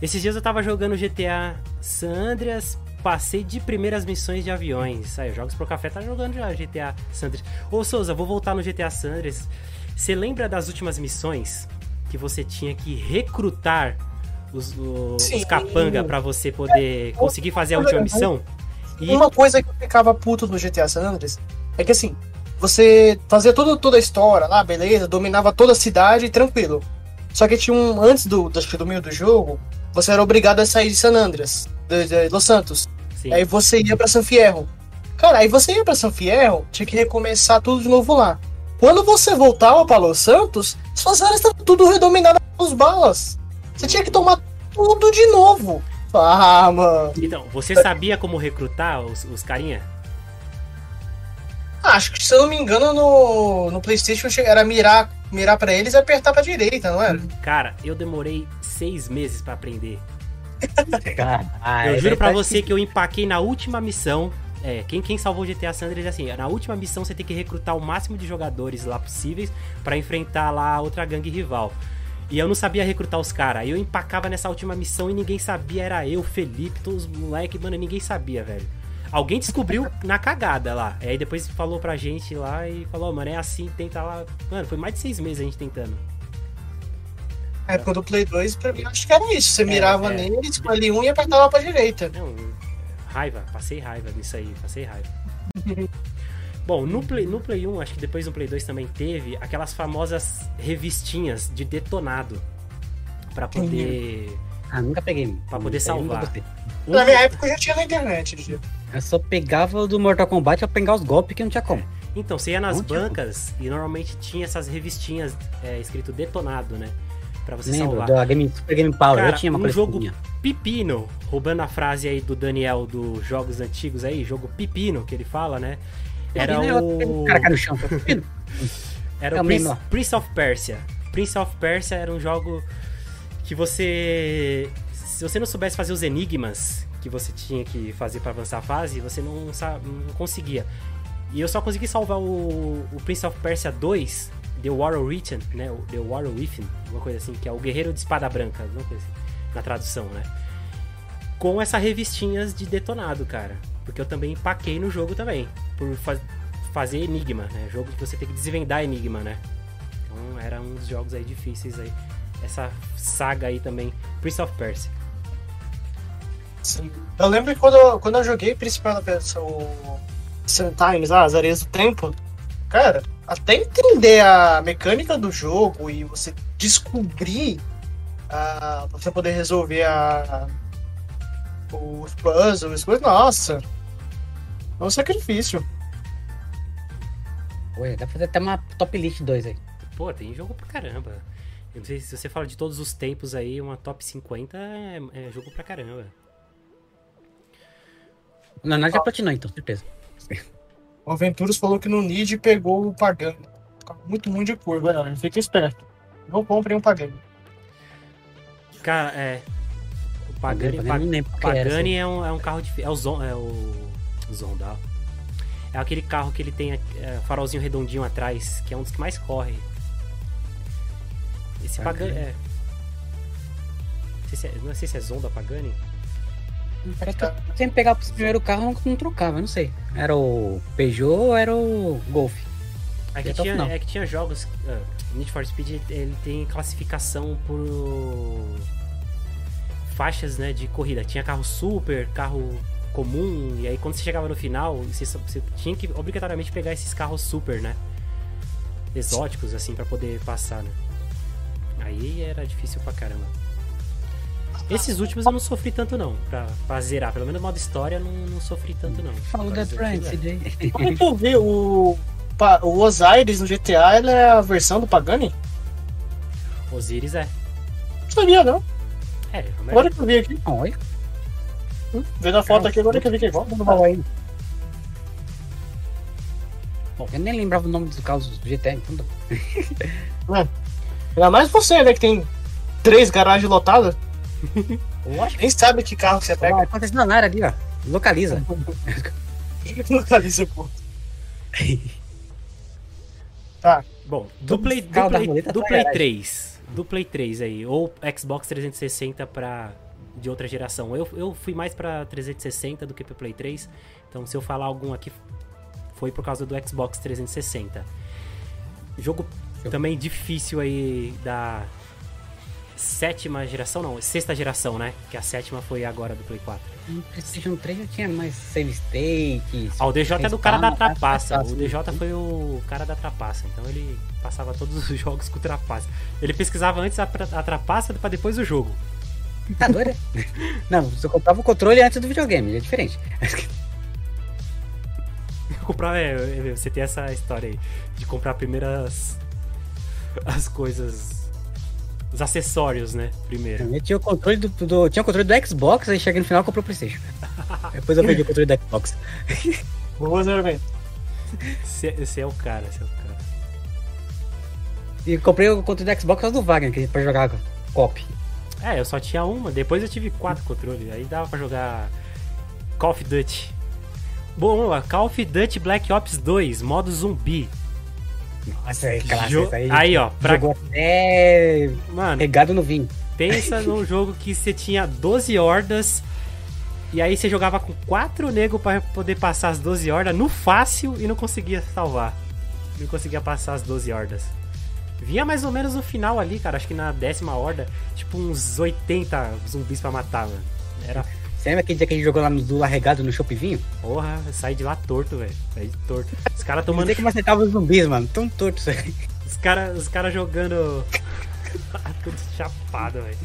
Speaker 1: Esses dias eu tava jogando GTA San Andreas, passei de primeiras missões de aviões. Aí, Jogos pro Café tá jogando já GTA San Andreas. Ô Souza, vou voltar no GTA San Andreas. Você lembra das últimas missões que você tinha que recrutar os, os
Speaker 3: Sim.
Speaker 1: capanga pra você poder conseguir fazer a última missão? E
Speaker 3: Uma coisa que eu ficava puto no GTA San Andreas é que assim, você fazia tudo, toda a história lá, beleza, dominava toda a cidade, tranquilo. Só que tinha um. Antes do, que do meio do jogo, você era obrigado a sair de San Andreas, de, de Los Santos.
Speaker 1: Sim,
Speaker 3: Aí você ia pra San Fierro. Cara, aí você ia pra San Fierro, tinha que recomeçar tudo de novo lá. Quando você voltava pra Los Santos, suas áreas estavam tudo redominadas pelos balas. Você tinha que tomar tudo de novo. Ah, mano.
Speaker 1: Então, você sabia como recrutar os, os carinha?
Speaker 3: Ah, Acho que, se eu não me engano, no, no PlayStation era mirar, mirar pra eles e apertar pra direita, não era?
Speaker 1: Cara, eu demorei seis meses pra aprender. Eu juro pra você que eu empaquei na última missão. É, quem, quem salvou o GTA San Andreas é assim, na última missão você tem que recrutar o máximo de jogadores lá possíveis pra enfrentar lá outra gangue rival. E eu não sabia recrutar os caras. Aí eu empacava nessa última missão e ninguém sabia, era eu, Felipe, todos os moleques, mano, ninguém sabia, velho. Alguém descobriu na cagada lá. Aí depois falou pra gente lá e falou, "Ó, mano, é assim, tenta lá. Mano, foi mais de seis meses a gente tentando.
Speaker 3: Na época do Play 2, pra mim, acho que era isso. Você mirava
Speaker 1: é.
Speaker 3: nele, escolhia um e apertava pra direita.
Speaker 1: Não, raiva, passei raiva nisso aí, passei raiva. Bom, no Play, no Play 1, acho que depois no Play 2 também teve aquelas famosas revistinhas de detonado. Pra poder.
Speaker 2: Ah, nunca peguei.
Speaker 1: Pra poder salvar.
Speaker 3: Na minha época eu já tinha na internet. Gigi.
Speaker 2: Eu só pegava do Mortal Kombat pra pegar os golpes que não tinha como.
Speaker 1: Então, você ia nas
Speaker 2: Não
Speaker 1: bancas e normalmente tinha essas revistinhas é, escrito detonado, né? Pra você
Speaker 2: Lembro
Speaker 1: salvar.
Speaker 2: da Game, Super Game Power,
Speaker 1: Cara,
Speaker 2: eu tinha uma
Speaker 1: um jogo pepino, roubando a frase aí do Daniel dos jogos antigos aí, jogo pepino que ele fala, né? Era
Speaker 2: Pepino é
Speaker 1: o.
Speaker 2: O cara cai no chão. Pepino.
Speaker 1: Era
Speaker 2: É
Speaker 1: o
Speaker 2: o
Speaker 1: Prince. Prince of Persia. Prince of Persia era um jogo que você. Se você não soubesse fazer os enigmas que você tinha que fazer pra avançar a fase, você não, não conseguia. E eu só consegui salvar o, o Prince of Persia 2, The War of Written, né? The War of Within, uma coisa assim, que é o Guerreiro de Espada Branca, alguma coisa assim, na tradução, né? Com essas revistinhas de detonado, cara. Porque eu também empaquei no jogo também. Por fa- fazer enigma, né? Jogo que você tem que desvendar enigma, né? Então era um dos jogos aí difíceis aí. Essa saga aí também, Prince of Persia.
Speaker 3: Sim. Eu lembro que quando eu, quando eu joguei principal o Sun Times, ah, as areias do tempo, cara, até entender a mecânica do jogo e você descobrir pra você poder resolver a, os puzzles, as coisas, nossa, é um sacrifício.
Speaker 2: Ué, dá pra fazer até uma top list 2 aí.
Speaker 1: Pô, tem jogo pra caramba. Eu não sei se você fala de todos os tempos aí, uma top 50 é, é jogo pra caramba.
Speaker 2: Não, nós já platinou então, certeza.
Speaker 3: O Aventuras falou que no Nid pegou o Pagani. Tá Muito, muito de curva, galera. Fica esperto. Não comprem um Pagani.
Speaker 1: Cara, é. O Pagani,
Speaker 2: Eu
Speaker 1: Pa-
Speaker 2: nem lembro o que era, assim.
Speaker 1: Pagani é, um, é um carro de. É o Zon, é o Zonda. É aquele carro que ele tem é, farolzinho redondinho atrás, que é um dos que mais corre. Esse Pagani,
Speaker 2: Pagani.
Speaker 1: é. Não sei, se é. Não sei se é Zonda Pagani.
Speaker 2: Parece que eu sempre pegava o primeiro carro não, não trocava, não sei. Era o Peugeot ou era o Golf?
Speaker 1: É que, tinha, é que tinha jogos. ah, Need for Speed ele tem classificação por faixas né, de corrida. Tinha carro super, carro comum, e aí quando você chegava no final, você, você tinha que obrigatoriamente pegar esses carros super, né? Exóticos, assim, pra poder passar, né? Aí era difícil pra caramba. Esses últimos eu não sofri tanto não, pra, pra zerar. Pelo menos modo história eu não, não sofri tanto não.
Speaker 2: Falou
Speaker 1: Agora
Speaker 2: da
Speaker 1: os
Speaker 2: Friends,
Speaker 1: antigos, é.
Speaker 2: CJ.
Speaker 3: Como que eu vi o, o Osiris no GTA, ele é a versão do Pagani?
Speaker 1: Osiris é.
Speaker 3: Não sabia, não.
Speaker 1: É,
Speaker 3: Agora que eu vi aqui.
Speaker 2: Olha,
Speaker 3: Vendo a foto aqui, agora que eu vi que é igual.
Speaker 2: aí. Bom, eu nem lembrava o nome dos carros do GTA, então dá.
Speaker 3: Ainda mais você, né, que tem três garagens lotadas.
Speaker 2: Lógico.
Speaker 3: Nem sabe que carro você pega.
Speaker 2: Ó, concessionária ali, ó. Localiza.
Speaker 3: Localiza, pô. Tá.
Speaker 1: Bom, do Play, do Play,
Speaker 2: roleta
Speaker 1: do
Speaker 2: tá
Speaker 1: Play
Speaker 2: garagem.
Speaker 1: 3. Do Play 3 aí. Ou Xbox 360 pra, de outra geração. Eu, eu fui mais pra 360 do que pro Play 3. Então se eu falar algum aqui, foi por causa do Xbox 360. Jogo também difícil aí da sétima geração, não, sexta geração, né? Que a sétima foi agora do Play 4.
Speaker 2: No PlayStation 3 já tinha mais save state.
Speaker 1: Ah, o DJ é do cara da
Speaker 2: Respawn,
Speaker 1: trapaça. O DJ foi o cara da trapaça. Então ele passava todos os jogos com trapaça. Ele pesquisava antes a, a trapaça pra depois o jogo.
Speaker 2: Tá doido? é? Não, você comprava o controle antes do videogame, é diferente.
Speaker 1: Comprar, é, é, você tem essa história aí de comprar primeiro as, as coisas os acessórios, né? Primeiro.
Speaker 2: Eu tinha o controle do, do- tinha o controle do Xbox, aí cheguei no final e comprei o Playstation. Depois eu perdi o controle do Xbox.
Speaker 1: Esse é o cara, esse é o cara.
Speaker 2: E comprei o controle do Xbox do Wagner, que pra jogar cop.
Speaker 1: É, eu só tinha uma, depois eu tive quatro controles, aí dava pra jogar Call of Duty. Bom, ó, Call of Duty Black Ops 2, modo zumbi.
Speaker 2: Nossa, aí, caraca,
Speaker 1: Jo-
Speaker 2: aí.
Speaker 1: aí, ó, pra-
Speaker 2: Jogou até
Speaker 1: Mano,
Speaker 2: regado no vinho.
Speaker 1: pensa num jogo que você tinha 12 hordas e aí você jogava com quatro negros pra poder passar as 12 hordas no fácil e não conseguia salvar. Não conseguia passar as 12 hordas. Vinha mais ou menos no final ali, cara, acho que na décima horda, tipo uns 80 zumbis pra matar, mano. Era
Speaker 2: Você lembra aquele dia que a gente jogou lá no Zula regado no Chopp Vinho?
Speaker 1: Porra, saí de lá torto, velho. Saí de torto. Os caras
Speaker 2: Não
Speaker 1: tomando.
Speaker 2: sei como acertava os zumbis, mano. Tão torto isso aí.
Speaker 1: Os caras os cara jogando. Tudo chapado, velho.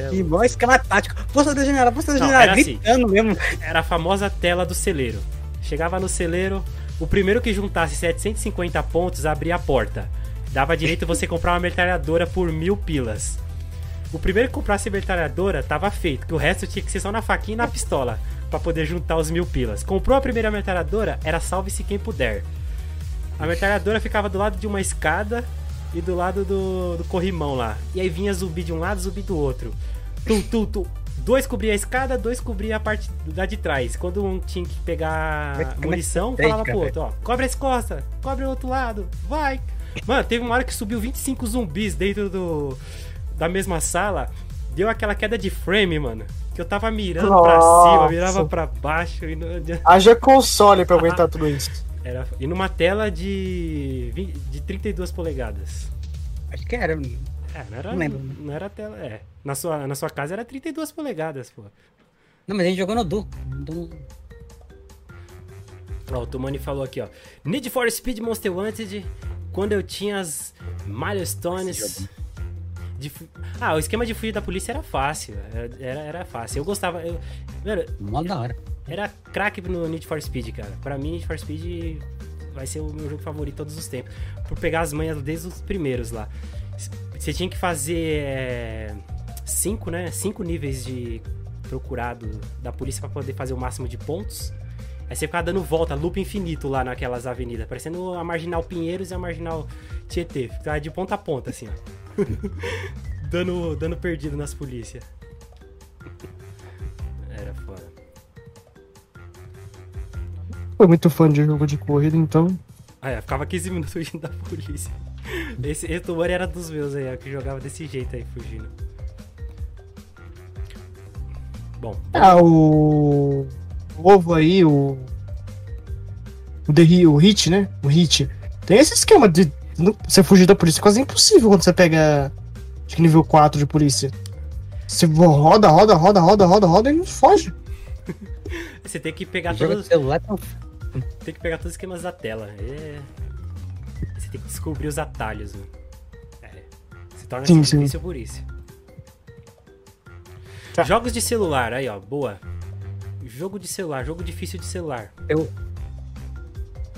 Speaker 1: É
Speaker 2: Que bom esquema tático. Força da janela, força da
Speaker 1: Não,
Speaker 2: janela.
Speaker 1: assim.
Speaker 2: Gritando mesmo.
Speaker 1: Era a famosa tela do celeiro. Chegava no celeiro, o primeiro que juntasse 750 pontos abria a porta. Dava direito você comprar uma metralhadora por mil pilas. O primeiro que comprasse a metralhadora tava feito, que o resto tinha que ser só na faquinha e na pistola, pra poder juntar os mil pilas. Comprou a primeira metralhadora, era salve-se quem puder. A metralhadora ficava do lado de uma escada e do lado do, do corrimão lá. E aí vinha zumbi de um lado, zumbi do outro. Tu, tu, tu. Dois cobria a escada, dois cobria a parte da de trás. Quando um tinha que pegar munição, falava pro outro, ó, cobre as costas, cobre o outro lado, vai. Mano, teve uma hora que subiu 25 zumbis dentro do da mesma sala, deu aquela queda de frame, mano. Que eu tava mirando pra
Speaker 3: Nossa.
Speaker 1: cima, mirava pra baixo e não
Speaker 3: Haja console pra aguentar tudo isso.
Speaker 1: era E numa tela de, 20 de 32 polegadas.
Speaker 2: Acho que era.
Speaker 1: É, não era,
Speaker 2: Não lembro.
Speaker 1: não era tela. É. Na sua, na sua casa era 32 polegadas, pô.
Speaker 2: Não, mas a gente jogou no Du. Du-
Speaker 1: Ó, o Tomani falou aqui, ó. Need for Speed Monster Wanted, quando eu tinha as milestones. De ah, o esquema de fugir da polícia era fácil. Era, era, era fácil. Eu gostava. Eu, mano,
Speaker 2: Mó da hora.
Speaker 1: era craque no Need for Speed, cara. Pra mim, Need for Speed vai ser o meu jogo favorito todos os tempos. Por pegar as manhas desde os primeiros lá. Você tinha que fazer é, cinco, né? Cinco níveis de procurado da polícia pra poder fazer o máximo de pontos. Aí você ficava dando volta, loop infinito lá naquelas avenidas, parecendo a Marginal Pinheiros e a Marginal Tietê. Ficava de ponta a ponta, assim, ó. dando, dando perdido nas polícias. Era foda.
Speaker 3: Foi muito fã de jogo de corrida, então.
Speaker 1: Ah, é, ficava 15 minutos fugindo da polícia. Esse, esse era dos meus aí, ó, que jogava desse jeito aí, fugindo. Bom,
Speaker 3: Ah, o. O ovo aí, o. O, The, o Hit, né? O Hit. Tem esse esquema de você fugir da polícia. Quase impossível quando você pega. Acho que nível 4 de polícia. Você roda, roda, roda, roda, roda, roda e não foge.
Speaker 1: você tem que pegar todos,
Speaker 2: celular tão
Speaker 1: tem que pegar todos os esquemas da tela. É... Você tem que descobrir os atalhos. Né? É. Se torna
Speaker 3: Sim, sim.
Speaker 1: difícil por isso.
Speaker 3: Tá.
Speaker 1: Jogos de celular, aí ó, boa. Jogo de celular, jogo difícil de celular.
Speaker 2: Eu.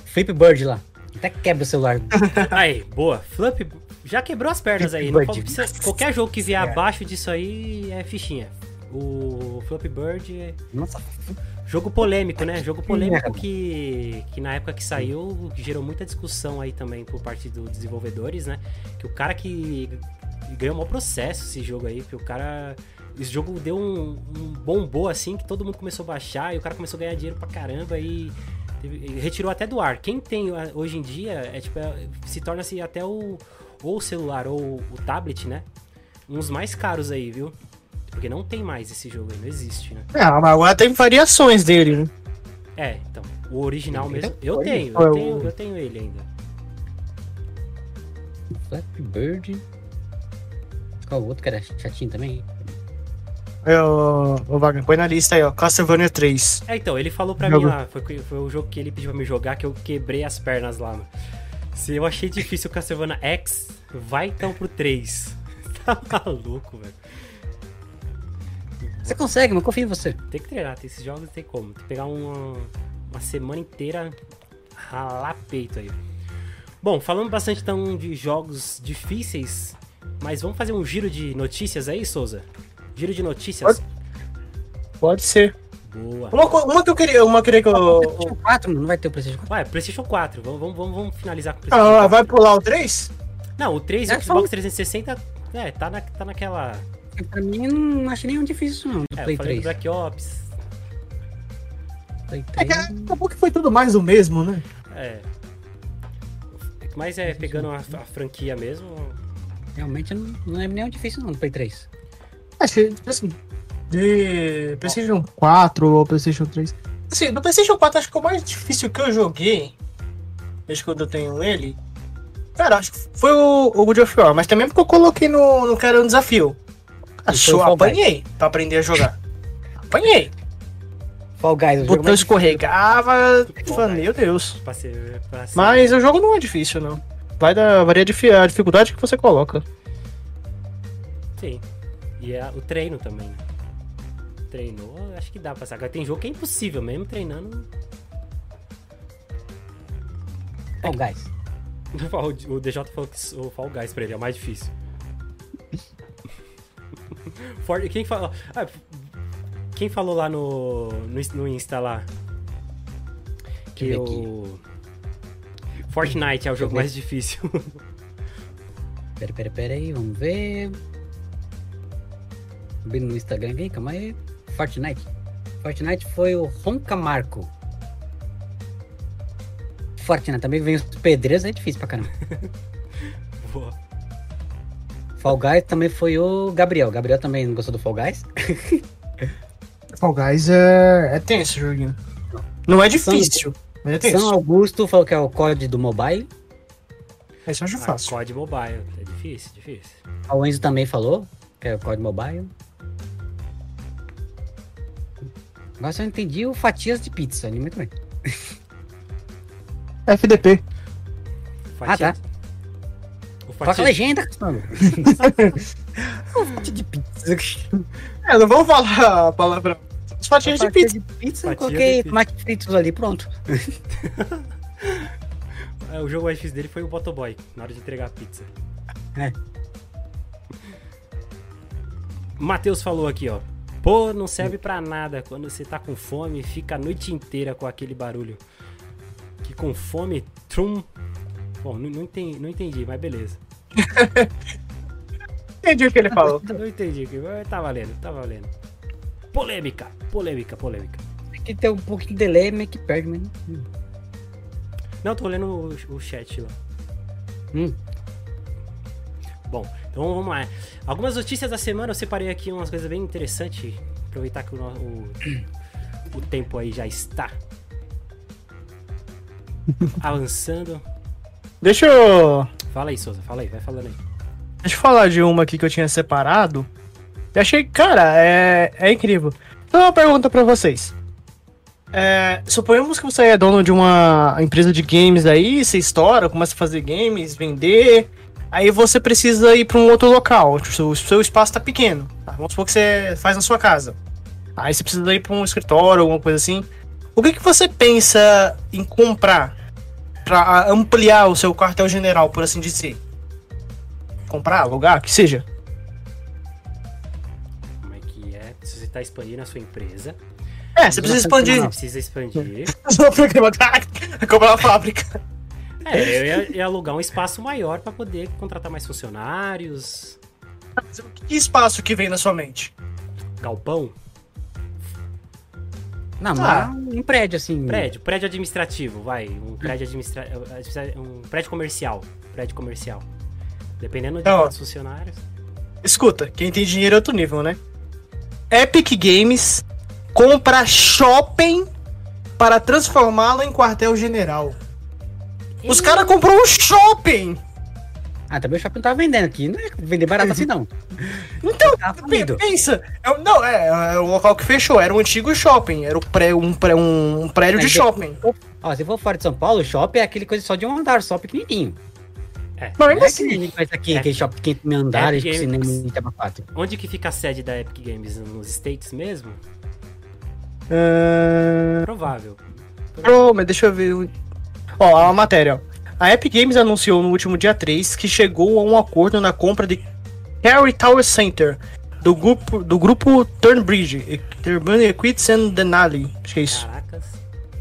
Speaker 2: Flip Bird lá. Até quebra o celular.
Speaker 1: Aí, boa. Flip já quebrou as pernas aí. Não qualquer jogo que vier
Speaker 2: Nossa,
Speaker 1: abaixo disso aí é fichinha. O Flappy Bird é
Speaker 2: Nossa,
Speaker 1: jogo polêmico, né? Jogo polêmico que, que na época que saiu gerou muita discussão aí também por parte dos desenvolvedores, né? Que o cara que ganhou um maior processo esse jogo aí, porque o cara. Esse jogo deu um, um bombô assim que todo mundo começou a baixar e o cara começou a ganhar dinheiro pra caramba e, retirou até do ar. Quem tem ah, hoje em dia é tipo é- se torna-se até o ou o celular ou o tablet, né? Uns mais caros aí, viu? Porque não tem mais esse jogo aí, não existe, né?
Speaker 3: Ah, mas agora tem variações dele, né?
Speaker 1: É, então, o original mesmo. Eu tenho, eu tenho, eu tenho ele ainda.
Speaker 2: Flappy Bird. Qual o outro que era chatinho também?
Speaker 3: É, o, o Wagner, põe na lista aí, ó. Castlevania 3.
Speaker 1: É, então, ele falou pra
Speaker 3: Jogo.
Speaker 1: mim lá, foi, foi o jogo que ele pediu pra me jogar, que eu quebrei as pernas lá, mano. Se eu achei difícil o Castlevania X, vai então pro 3. Tá maluco, velho.
Speaker 2: Você consegue, mas confio em você.
Speaker 1: Tem que treinar, tem esses jogos não tem como. Tem que pegar uma, uma semana inteira, ralar peito aí. Bom, falando bastante então de jogos difíceis, Mas vamos fazer um giro de notícias aí, Souza? Giro de notícias.
Speaker 3: Pode ser.
Speaker 1: Boa.
Speaker 3: Uma, uma que eu queria, uma queria que eu.
Speaker 2: PlayStation 4, não vai ter o PlayStation 4.
Speaker 1: Ué, PlayStation 4. Vamos, vamos, vamos, vamos finalizar com o PlayStation
Speaker 3: Ah,
Speaker 1: 4.
Speaker 3: vai pular o 3?
Speaker 1: Não, o 3 e
Speaker 2: É,
Speaker 1: o Xbox
Speaker 2: falou.
Speaker 1: 360, é, tá, na, tá naquela.
Speaker 2: Pra mim, não achei nenhum difícil, não. Do
Speaker 1: É,
Speaker 2: Play
Speaker 1: eu falei do
Speaker 2: 3.
Speaker 1: Black Ops.
Speaker 2: Play
Speaker 3: É que
Speaker 2: 3.
Speaker 3: acabou que foi tudo mais do mesmo, né?
Speaker 1: É. Mas é, pegando a, a franquia mesmo.
Speaker 2: Realmente não, não é nenhum difícil, não, do Play 3.
Speaker 3: Acho que, assim, de PlayStation 4 ou PlayStation 3. Assim, do PlayStation 4, acho que o mais difícil que eu joguei, desde quando eu tenho ele, cara, acho que foi o, o God of War, mas também porque eu coloquei no, no era um desafio.
Speaker 2: Fall Guys.
Speaker 3: apanhei pra aprender a jogar. Apanhei.
Speaker 2: Fall Guys, o jogo
Speaker 3: Botão escorregava. Falei,
Speaker 1: Guys.
Speaker 3: meu Deus. Mas o jogo não é difícil, não. Vai da varia a dificuldade que você coloca.
Speaker 1: Sim. E é o treino também. Treinou, acho que dá pra sacar. Tem jogo que é impossível, mesmo treinando.
Speaker 2: Fall Guys.
Speaker 1: O DJ falou que o Fall Guys pra ele é o mais difícil. For- Quem falou. ah, quem falou lá no, no, no Insta lá? Que
Speaker 2: Deixa
Speaker 1: o. Fortnite é o jogo mais difícil.
Speaker 2: Pera, pera, pera aí, vamos ver. Abrindo no Instagram aqui, calma aí. Fortnite. Fortnite foi o Ronca Marco. Fortnite também vem os pedreiros, é difícil pra caramba.
Speaker 1: Boa.
Speaker 2: Fall Guys também foi o Gabriel. Gabriel também não gostou do Fall Guys.
Speaker 3: Fall Guys é, é tenso o joguinho. Não é difícil, mas é
Speaker 2: São
Speaker 3: tenso.
Speaker 2: Augusto falou que é o COD do mobile.
Speaker 3: Esse eu acho
Speaker 1: Ah,
Speaker 3: fácil.
Speaker 1: COD Mobile. É difícil, difícil.
Speaker 2: O Enzo também falou que é o COD mobile. Agora só entendi o fatias de pizza, ali muito bem.
Speaker 3: FDP.
Speaker 2: Ah, tá.
Speaker 1: O
Speaker 2: Coloca a legenda, fatia de pizza.
Speaker 3: É, não vamos falar a palavra. Os fatias de
Speaker 2: Fatia
Speaker 3: pizza.
Speaker 2: de pizza,
Speaker 1: Fatia
Speaker 2: eu coloquei tomate fritos ali, pronto.
Speaker 1: É, O jogo mais difícil dele foi o Motoboy, na hora de entregar a pizza.
Speaker 2: É.
Speaker 1: Matheus falou aqui, ó. Pô, não serve pra nada. Quando você tá com fome, fica a noite inteira com aquele barulho. Que com fome, trum. Bom, não, não, entendi, não entendi, mas beleza.
Speaker 3: Entendi o que ele falou.
Speaker 1: Não entendi, mas tá valendo, tá valendo. Polêmica, polêmica, polêmica.
Speaker 2: Tem que ter um pouquinho de delay, meio que perde, mas...
Speaker 1: Não, tô lendo o, o chat lá.
Speaker 2: Hum.
Speaker 1: Bom, então vamos lá. Algumas notícias da semana, eu separei aqui umas coisas bem interessantes. Aproveitar que o, o, o tempo aí já está avançando.
Speaker 3: Deixa eu.
Speaker 1: Fala aí, Souza, fala aí, vai falando aí.
Speaker 3: Deixa eu falar de uma aqui que eu tinha separado. Eu achei, cara, é, é incrível. Então, uma pergunta pra vocês. É, suponhamos que você é dono de uma empresa de games aí, você estoura, começa a fazer games, vender. Aí você precisa ir pra um outro local. O seu, seu espaço tá pequeno. tá? Vamos supor que você faz na sua casa. Aí você precisa ir pra um escritório, alguma coisa assim. O que, que você pensa em comprar pra ampliar o seu quartel-general, por assim dizer? Comprar, alugar, que seja.
Speaker 1: Como é que é? Se você tá expandindo a sua empresa,
Speaker 3: É, você precisa expandir.
Speaker 1: você precisa expandir.
Speaker 3: Comprar uma fábrica.
Speaker 1: É, eu ia, ia alugar um espaço maior pra poder contratar mais funcionários.
Speaker 3: Que espaço que vem na sua mente?
Speaker 1: Galpão,
Speaker 2: Não,
Speaker 3: Ah.
Speaker 2: mas um prédio, assim...
Speaker 1: prédio, prédio administrativo, vai. Um prédio administrativo. Um prédio comercial. Prédio comercial. Dependendo de
Speaker 3: Então,
Speaker 1: quantos funcionários.
Speaker 3: Escuta, quem tem dinheiro é outro nível, né? Epic Games compra shopping para transformá-lo em quartel-general. Os caras comprou um shopping!
Speaker 2: Ah, também o shopping tava vendendo aqui. Não é vender barato assim, não.
Speaker 3: Então, pensa. É um- não, é, é um local que fechou. Era um antigo shopping. Era um, pré, um, pré, um, prédio de
Speaker 2: Mas
Speaker 3: shopping.
Speaker 2: Ó, se for fora de São Paulo, o shopping é aquele coisa só de um andar, só pequenininho.
Speaker 1: É.
Speaker 3: Mas ainda
Speaker 2: é que
Speaker 3: assim.
Speaker 2: gente faz aqui,
Speaker 1: É.
Speaker 2: aquele shopping de 500 mil andares,
Speaker 1: É,
Speaker 2: tipo
Speaker 1: porque-
Speaker 2: cinema em Itaba 4.
Speaker 1: Onde que fica a sede da Epic Games? Nos States mesmo?
Speaker 3: Ah,
Speaker 1: Provável.
Speaker 3: Pro, mas deixa eu ver. Ó, a matéria. ó. A Epic Games anunciou no último dia 3 que chegou a um acordo na compra de Carry Tower Center, do grupo, do grupo Turnbridge, Turbine Equities and Denali. Acho que é isso.
Speaker 1: Caracas.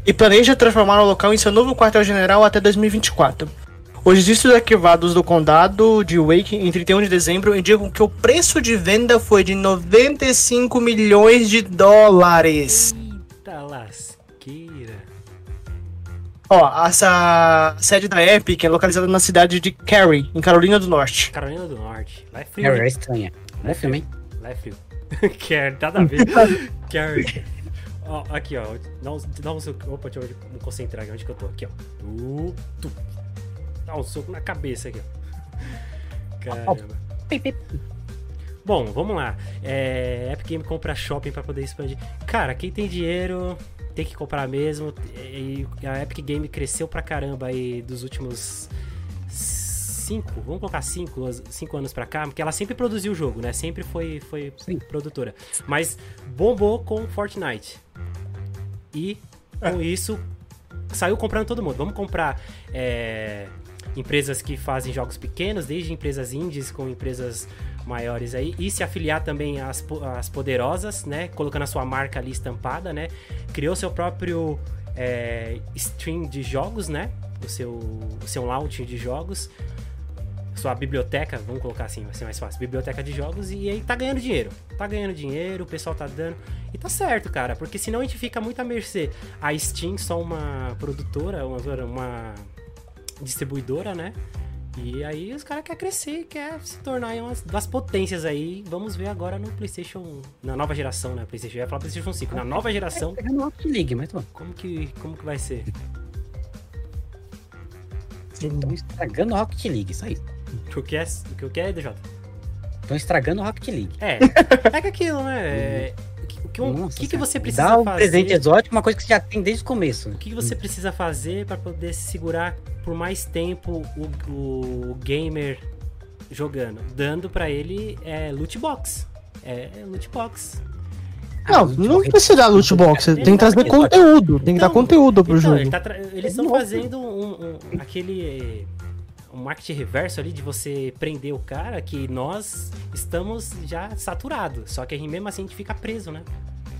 Speaker 3: E planeja transformar o local em seu novo quartel-general até 2024. Os registros arquivados do condado de Wake em 31 de dezembro indicam que o preço de venda foi de 95 milhões de dólares.
Speaker 1: Eita.
Speaker 3: Ó, essa sede da Epic é localizada na cidade de Cary, em Carolina do Norte.
Speaker 1: Carolina do Norte. Lá é frio.
Speaker 2: É,
Speaker 1: hein?
Speaker 2: é estranha. Bom filme, hein?
Speaker 1: Lá é frio. Quer, nada a ver. Quer. Ó, aqui, ó. Dá um, dá um soco. Opa, deixa eu me concentrar aqui. Onde que eu tô? Aqui, ó. Tu, tu. Dá um soco na cabeça aqui, ó. Caramba.
Speaker 2: Pip, pip.
Speaker 1: Bom, vamos lá. É, Epic Game compra shopping pra poder expandir. Cara, quem tem dinheiro tem que comprar mesmo. E a Epic Game cresceu pra caramba aí dos últimos cinco, vamos colocar cinco, cinco anos pra cá, porque ela sempre produziu o jogo, né? Sempre foi, foi
Speaker 2: Sim.
Speaker 1: produtora. Mas bombou com Fortnite. E com isso saiu comprando todo mundo. Vamos comprar é, empresas que fazem jogos pequenos, desde empresas indies com empresas maiores aí, e se afiliar também às, às poderosas, né? Colocando a sua marca ali estampada, né? Criou seu próprio é, stream de jogos, né? O seu, o seu launch de jogos. Sua biblioteca, vamos colocar assim, vai ser mais fácil. Biblioteca de jogos e aí tá ganhando dinheiro. Tá ganhando dinheiro, o pessoal tá dando. E tá certo, cara, porque senão a gente fica muito à mercê. A Steam só uma produtora, uma, uma distribuidora, né? E aí os caras querem crescer, quer se tornar uma das potências aí. Vamos ver agora no PlayStation, na nova geração, né? PlayStation, eu ia falar PlayStation 5, na nova geração,
Speaker 2: Tá pegando Rocket League, mas tô.
Speaker 1: como que, como que vai ser?
Speaker 2: Estão estragando Rocket League, isso aí.
Speaker 1: O que quero, o que quero, DJ?
Speaker 2: Estão estragando Rocket League.
Speaker 1: É, é que aquilo, né? É, o que, o
Speaker 2: Nossa
Speaker 1: que, que você precisa
Speaker 2: Dá um
Speaker 1: fazer?
Speaker 2: presente exótico, uma coisa que você já tem desde o começo.
Speaker 1: O que que você precisa fazer para poder se segurar por mais tempo o, o gamer jogando? Dando pra ele é, loot box. É, é loot box.
Speaker 3: Não, não precisa dar loot box, tem que trazer conteúdo, tem que dar
Speaker 1: Então,
Speaker 3: conteúdo pro
Speaker 1: Então,
Speaker 3: jogo.
Speaker 1: ele tá tra- eles estão
Speaker 2: novo.
Speaker 1: fazendo um, um- aquele um marketing reverso ali de você prender o cara que nós estamos já saturados. Só que a gente, mesmo assim a gente fica preso, né?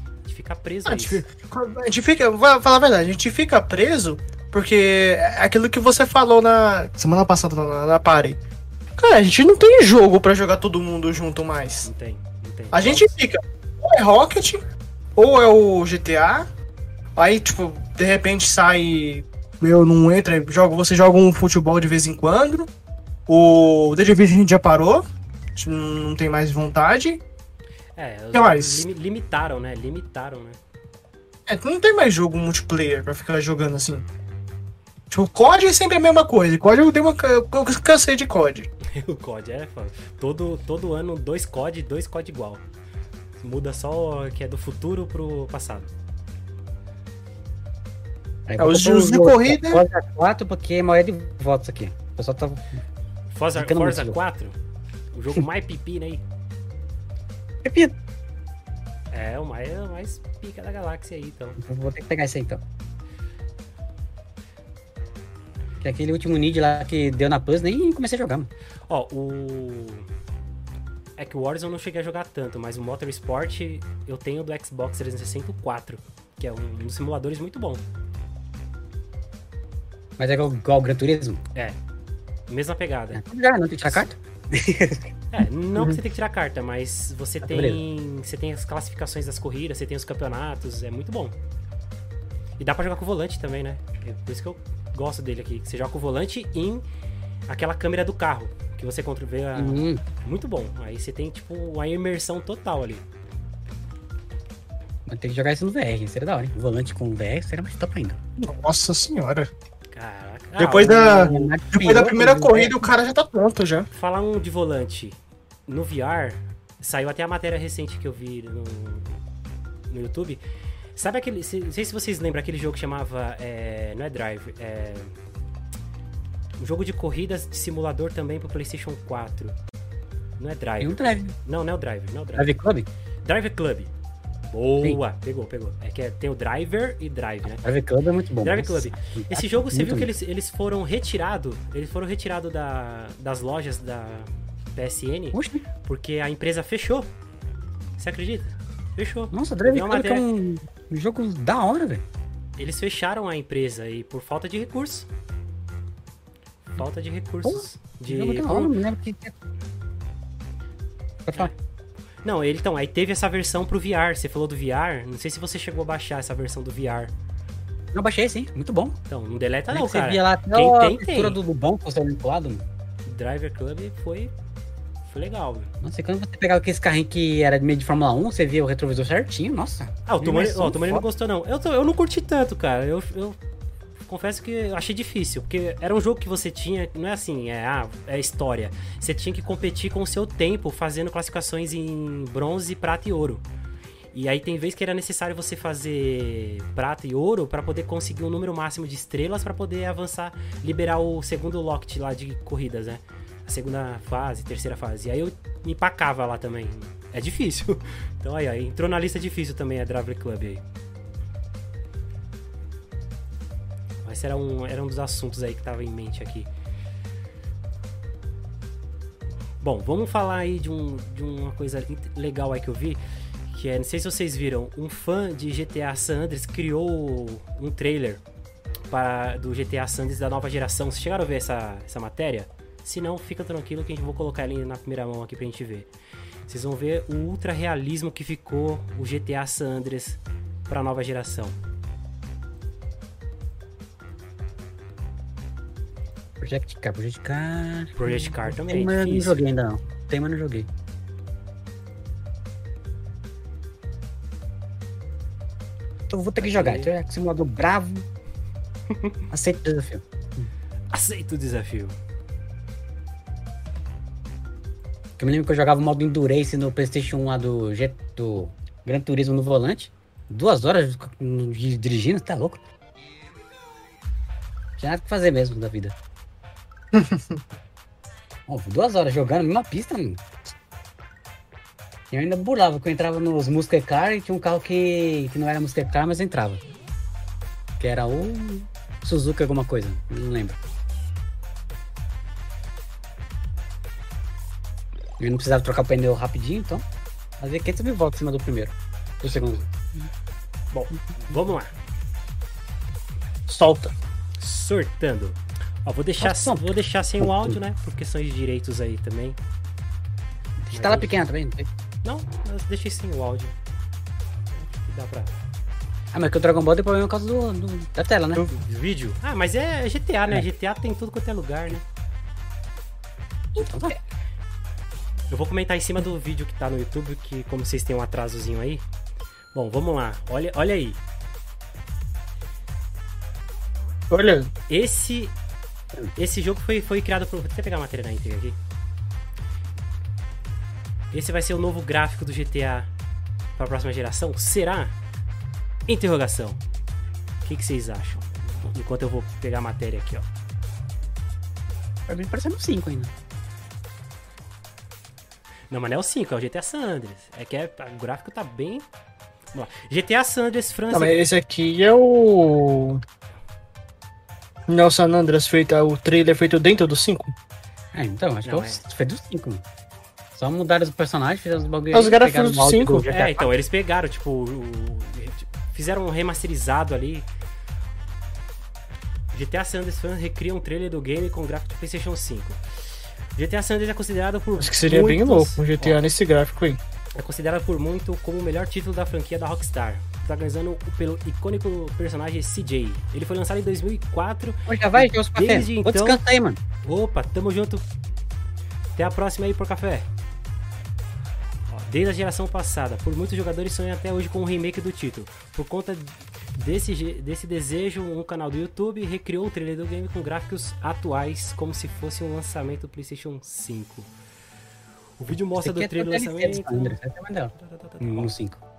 Speaker 1: A gente fica preso
Speaker 3: A
Speaker 1: a
Speaker 3: gente, fica, a gente fica, vou falar a verdade, a gente fica preso porque é aquilo que você falou na semana passada na, na party. Cara, a gente não tem jogo pra jogar todo mundo junto mais.
Speaker 1: Não tem, não tem.
Speaker 3: A gente fica, ou é Rocket, ou é o GTA. Aí, tipo, de repente sai. Eu não entra, joga, você joga um futebol de vez em quando. O The Division a gente já parou. A gente não tem mais vontade.
Speaker 1: É,
Speaker 3: que mais?
Speaker 1: limi- limitaram, né? Limitaram, né?
Speaker 3: É, não tem mais jogo multiplayer pra ficar jogando assim. Tipo, COD é sempre a mesma coisa. COD eu uma. Eu cansei de COD.
Speaker 1: o COD é foda. Todo, todo ano, dois COD, dois COD igual. Muda só que é do futuro pro passado.
Speaker 2: Aí,
Speaker 3: É, os jogos de corrida-
Speaker 2: Forza 4 porque é maioria de votos aqui. O pessoal tá.
Speaker 1: Forza, Forza
Speaker 2: muito
Speaker 1: 4, o jogo mais pepino aí.
Speaker 2: Repito.
Speaker 1: É, o mais, o mais pica da galáxia aí, então.
Speaker 2: Vou ter que pegar esse aí então. Que é aquele último need lá que deu na Plus, nem comecei a jogar, mano.
Speaker 1: Ó, o. É que o Warzone eu não cheguei a jogar tanto, mas o Motorsport eu tenho do Xbox 360 o 4, que é um, um dos simuladores muito bom.
Speaker 2: Mas é igual, igual o Gran Turismo.
Speaker 1: É, mesma pegada.
Speaker 2: É, Já, não tem que tirar carta?
Speaker 1: É, não que você tem que tirar carta, mas você
Speaker 2: Ah,
Speaker 1: tem. Você tem as classificações das corridas, você tem os campeonatos, é muito bom. E dá pra jogar com o volante também, né? É por isso que eu gosto dele aqui. Você joga com o volante em aquela câmera do carro. Que você contra vê a...
Speaker 2: Hum,
Speaker 1: Muito bom. Aí você tem, tipo, a imersão total ali.
Speaker 2: mas tem que jogar isso no VR, seria da hora, hein? Volante com VR seria mais top ainda.
Speaker 3: Nossa senhora.
Speaker 1: Caraca. Ah,
Speaker 3: Depois
Speaker 1: o-
Speaker 3: da-
Speaker 2: O
Speaker 3: Depois da primeira corrida, o cara já tá pronto já.
Speaker 1: Falar um de volante. No VR, saiu até a matéria recente que eu vi no, no YouTube. Sabe aquele. se- Não sei se vocês lembram aquele jogo que chamava. é, não é Drive, é. Um jogo de corridas de simulador também pro PlayStation 4. Não é
Speaker 2: Tem
Speaker 1: Drive.
Speaker 2: um Drive.
Speaker 1: Não, não é o Drive. Não é o Drive.
Speaker 2: Drive Club?
Speaker 1: Drive Club. Boa! Pegou, pegou. É que é- tem o Driver e Drive, né?
Speaker 2: Drive Club é muito bom.
Speaker 1: Drive Club. Esse jogo, você
Speaker 2: muito
Speaker 1: viu que eles, eles foram retirados. Eles foram retirados da, das lojas da, PSN,
Speaker 2: Oxe,
Speaker 1: porque a empresa fechou. Você acredita? Fechou.
Speaker 2: nossa, Drive Club é um jogo da hora, velho.
Speaker 1: Eles fecharam a empresa e por falta de recursos. Falta de recursos. De...
Speaker 2: Jogo da hora, lembro que. Pode falar.
Speaker 1: Não, ele então, aí teve essa versão pro VR. Você falou do VR. Não sei se você chegou a baixar essa versão do VR.
Speaker 2: Não, baixei sim, muito bom.
Speaker 1: Então, não deleta não,
Speaker 2: você
Speaker 1: cara.
Speaker 2: via lá até
Speaker 1: Quem
Speaker 2: a
Speaker 1: tem, tem.
Speaker 2: do, do que você vinculado.
Speaker 1: Driver Club foi, foi legal, velho.
Speaker 2: Nossa, quando você pegava aqueles carrinhos que era meio de Fórmula 1, você via o retrovisor certinho, nossa.
Speaker 1: Ah, o Tomani, ó, o Tomani não gostou, não. Eu, tô- eu não curti tanto, cara. Eu, eu confesso que eu achei difícil, porque era um jogo que você tinha, não é assim, é, ah, é história. Você tinha que competir com o seu tempo, fazendo classificações em bronze, prata e ouro. E aí tem vezes que era necessário você fazer prata e ouro para poder conseguir um número máximo de estrelas para poder avançar, liberar o segundo locked lá de corridas, né? A segunda fase, terceira fase. E aí eu me empacava lá também. É difícil. Então aí, ó, entrou na lista difícil também a Driver Club aí. Mas era um, era um dos assuntos aí que tava em mente aqui. Bom, vamos falar aí de, um, de uma coisa legal aí que eu vi. Que é, não sei se vocês viram, um fã de GTA San Andreas criou um trailer para, do GTA San Andreas da nova geração. Vocês chegaram a ver essa, essa matéria? Se não, fica tranquilo que a gente vou colocar ele na primeira mão aqui pra gente ver. Vocês vão ver o ultra realismo que ficou o GTA San Andreas pra nova geração.
Speaker 2: Project Car, Project Car.
Speaker 1: Project Car também,
Speaker 2: Tem, mas eu não joguei ainda não. Tem, mas não joguei. Então vou ter que jogar. Então é simulador bravo. Aceito o desafio.
Speaker 1: Aceita o desafio.
Speaker 2: Eu me lembro que eu jogava o modo Endurance no Playstation 1 lá do, G, do Gran Turismo no volante. Duas horas dirigindo, você tá louco? Tinha nada que fazer mesmo da vida. Ó, duas horas jogando numa pista, mano. Eu ainda burlava, que eu entrava nos Muscle e tinha um carro que, que não era Muscle mas entrava. Que era o Suzuki alguma coisa, não lembro. Eu não precisava trocar o pneu rapidinho, então. Fazia 500 mil voltas em cima do primeiro. Do segundo.
Speaker 1: Bom, vamos lá.
Speaker 3: Solta.
Speaker 1: Sortando. Ó, vou deixar,
Speaker 2: Nossa.
Speaker 1: vou deixar sem o áudio, né? Por questões de direitos aí também.
Speaker 2: Tá lá pequena também? não?
Speaker 1: Não, deixei sem o áudio. Acho que Dá pra.
Speaker 2: Ah, mas que o Dragon Ball tem problema por causa do, do- da tela, né?
Speaker 1: Vídeo? Ah, mas é GTA, né?
Speaker 2: É.
Speaker 1: GTA tem tudo quanto é lugar, né?
Speaker 2: Então tá.
Speaker 1: Eu vou comentar em cima do vídeo que tá no YouTube, que como vocês têm um atrasozinho aí. Bom, vamos lá. Olha, olha aí.
Speaker 3: Olha,
Speaker 1: Esse esse jogo foi, foi criado por. Vou até pegar a matéria na íntegra aqui. Esse vai ser o novo gráfico do GTA para a próxima geração? Será? Interrogação. O que, que vocês acham? Enquanto eu vou pegar a matéria aqui, ó.
Speaker 2: Pra mim parecendo 5 ainda.
Speaker 1: Não, mas não é o 5, é o GTA San Andreas. É que é, o gráfico tá bem. Vamos lá. GTA San Andreas França.
Speaker 3: Não, mas esse aqui é o. Não, San Andreas feito, o trailer feito dentro do 5.
Speaker 2: É, então, acho
Speaker 1: Não,
Speaker 2: que eu foi do 5, mano. Só mudaram os personagens, fizeram os bagulho
Speaker 3: Os
Speaker 2: pegaram
Speaker 3: do
Speaker 2: o áudio
Speaker 3: cinco.
Speaker 2: GTA
Speaker 1: É, então, eles pegaram, tipo, o- fizeram um remasterizado ali. GTA San Andreas fãs recriam um trailer do game com gráfico do PlayStation 5. GTA San Andreas é considerado por
Speaker 3: Acho que seria bem
Speaker 1: muitos-
Speaker 3: louco um GTA
Speaker 1: ó,
Speaker 3: nesse gráfico aí.
Speaker 1: é considerado por muito como o melhor título da franquia da Rockstar, protagonizando pelo icônico personagem CJ. Ele foi lançado em 2004.
Speaker 2: Pô, já vai, já os café.
Speaker 1: Desde então...
Speaker 2: Descansa aí, mano.
Speaker 1: Opa, tamo junto. Até a próxima aí, por café. Desde a geração passada, por muitos jogadores sonham até hoje com o remake do título. Por conta desse, desse desejo, um canal do YouTube recriou o trailer do game com gráficos atuais, como se fosse um lançamento do PlayStation 5. O vídeo mostra do trailer do lançamento.
Speaker 2: No 5.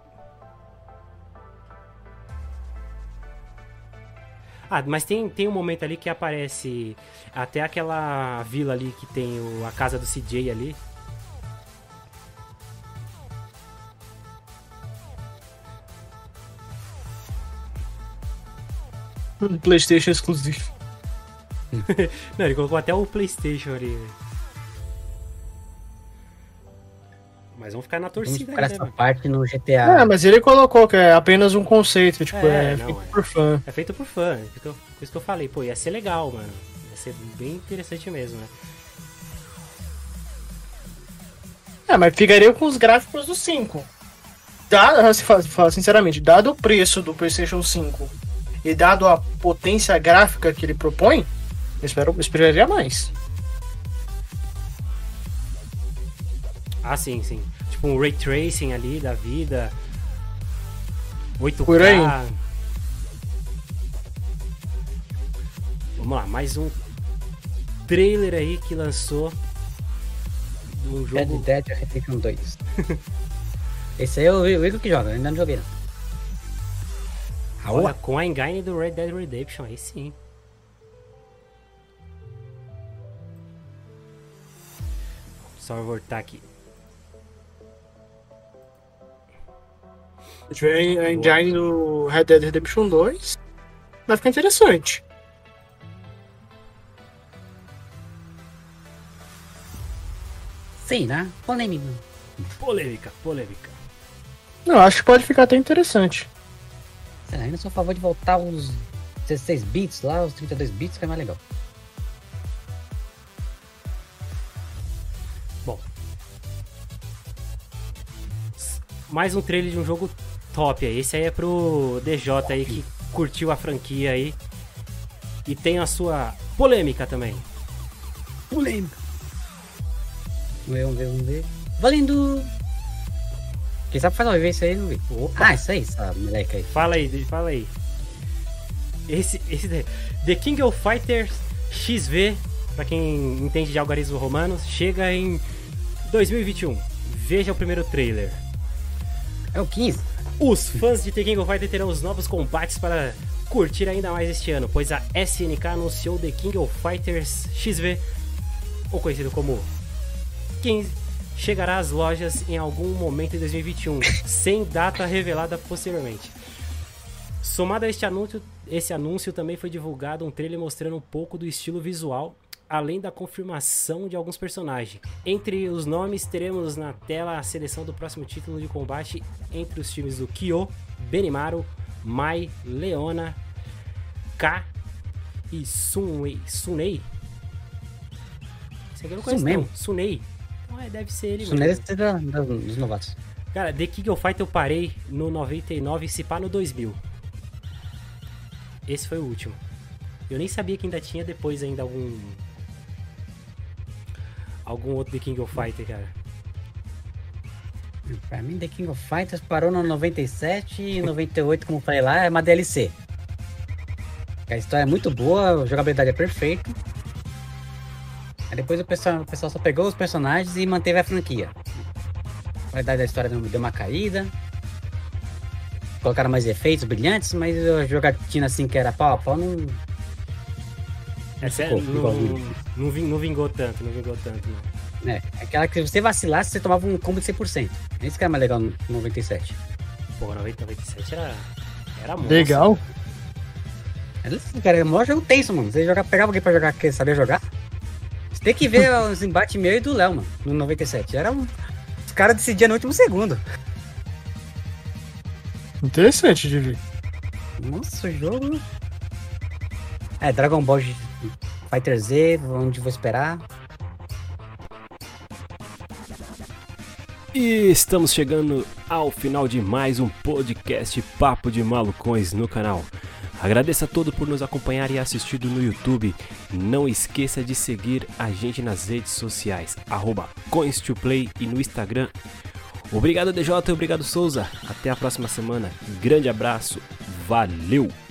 Speaker 1: Ah, mas tem, tem um momento ali que aparece até aquela vila ali que tem o- a casa do CJ ali.
Speaker 3: PlayStation exclusivo.
Speaker 1: Não, ele colocou até o PlayStation ali. Mas vamos ficar na
Speaker 2: Vamos
Speaker 1: torcida
Speaker 2: para
Speaker 1: ainda,
Speaker 2: essa
Speaker 1: mano.
Speaker 2: parte no
Speaker 3: É,
Speaker 2: GTA.
Speaker 3: mas ele colocou que é apenas um conceito, tipo,
Speaker 1: É,
Speaker 3: é,
Speaker 1: não,
Speaker 3: feito
Speaker 1: é.
Speaker 3: por fã.
Speaker 1: É feito por fã. é eu- Por isso que eu falei, pô, ia ser legal, mano. Ia ser bem interessante mesmo, né?
Speaker 3: É, mas ficaria com os gráficos do 5. Dado, se fala, fala sinceramente, dado o preço do PlayStation 5 e dado a potência gráfica que ele propõe, eu espero, eu esperaria mais.
Speaker 1: Ah, sim, sim. Tipo um ray tracing ali da vida. 8K.
Speaker 3: Por aí.
Speaker 1: Vamos lá, mais um trailer aí que lançou de um
Speaker 2: Red
Speaker 1: jogo.
Speaker 2: Dead Redemption 2. Esse aí é o o Igor que joga, eu ainda não joguei não.
Speaker 1: Olha, com a engine do Red Dead Redemption, aí sim. Só voltar aqui.
Speaker 3: Se tiver a engine do Red Dead Redemption 2, vai ficar interessante.
Speaker 2: Sim, né? Polêmico.
Speaker 1: Polêmica, polêmica.
Speaker 3: Não, acho que pode ficar até interessante.
Speaker 2: Sei lá, ainda sou a favor de voltar os 16 bits lá, os 32 bits, que é mais legal.
Speaker 1: Bom. Mais um trailer de um jogo top aí. Esse aí é pro DJ aí que curtiu a franquia aí. E tem a sua polêmica também.
Speaker 2: Polêmica. Vamos ver, vamos ver, vamos ver. Valendo! Quem sabe faz ao ver isso aí, não vi.
Speaker 1: Opa.
Speaker 2: Ah, isso aí, essa moleque aí.
Speaker 1: Fala aí, fala aí. Esse, esse daí. The King of Fighters XV, pra quem entende de algarismo romano, chega em 2021. Veja o primeiro trailer.
Speaker 2: É o 15.
Speaker 1: Os fãs de The King of Fighters terão os novos combates para curtir ainda mais este ano, pois a SNK anunciou The King of Fighters XV, ou conhecido como 15, chegará às lojas em algum momento em 2021, sem data revelada posteriormente. Somado a este anúncio, esse anúncio também foi divulgado um trailer mostrando um pouco do estilo visual, além da confirmação de alguns personagens. Entre os nomes, teremos na tela a seleção do próximo título de combate entre os times do Kyo, Benimaru, Mai, Leona, K e Sunwei. Sunei? Esse aqui eu não conheço
Speaker 2: Sunei?
Speaker 1: não. Sunei. Então, é, deve ser ele
Speaker 2: Isso
Speaker 1: mesmo.
Speaker 2: deve ser da- da- dos novatos.
Speaker 1: Cara, The King of Fight eu parei no 99 e se pá no 2000. Esse foi o último. Eu nem sabia que ainda tinha depois ainda algum... Algum outro The King of Fighter, cara.
Speaker 2: Pra mim, The King of Fighters parou no 97 e 98, como falei lá, é uma DLC. A história é muito boa, a jogabilidade é perfeita. Aí depois o pessoal, o pessoal só pegou os personagens e manteve a franquia. A qualidade da história deu uma caída. Colocaram mais efeitos brilhantes, mas a jogatina assim que era pau a pau não.
Speaker 1: É sério, não, não, não vingou tanto, não vingou tanto, não.
Speaker 2: É, aquela que se você vacilasse, você tomava um combo de 100%. Esse que era mais legal no 97.
Speaker 1: Pô, 90, 97 era... Era monstro.
Speaker 3: Legal.
Speaker 2: Era assim, cara, é o maior jogo tenso, mano. Você jogar, pegava alguém pra jogar que sabia jogar. Você tem que ver os embates meu e do Léo, mano, no 97. Era um. Os caras decidiam no último segundo.
Speaker 3: Interessante de ver.
Speaker 2: Nossa, o jogo. É, Dragon Ball Fighter Z, onde vou esperar.
Speaker 4: E estamos chegando ao final de mais um podcast Papo de Malucões no canal. Agradeço a todos por nos acompanhar e assistido no YouTube. Não esqueça de seguir a gente nas redes sociais, arroba Coins2Play e no Instagram. Obrigado DJ, obrigado Souza. Até a próxima semana. Grande abraço, valeu!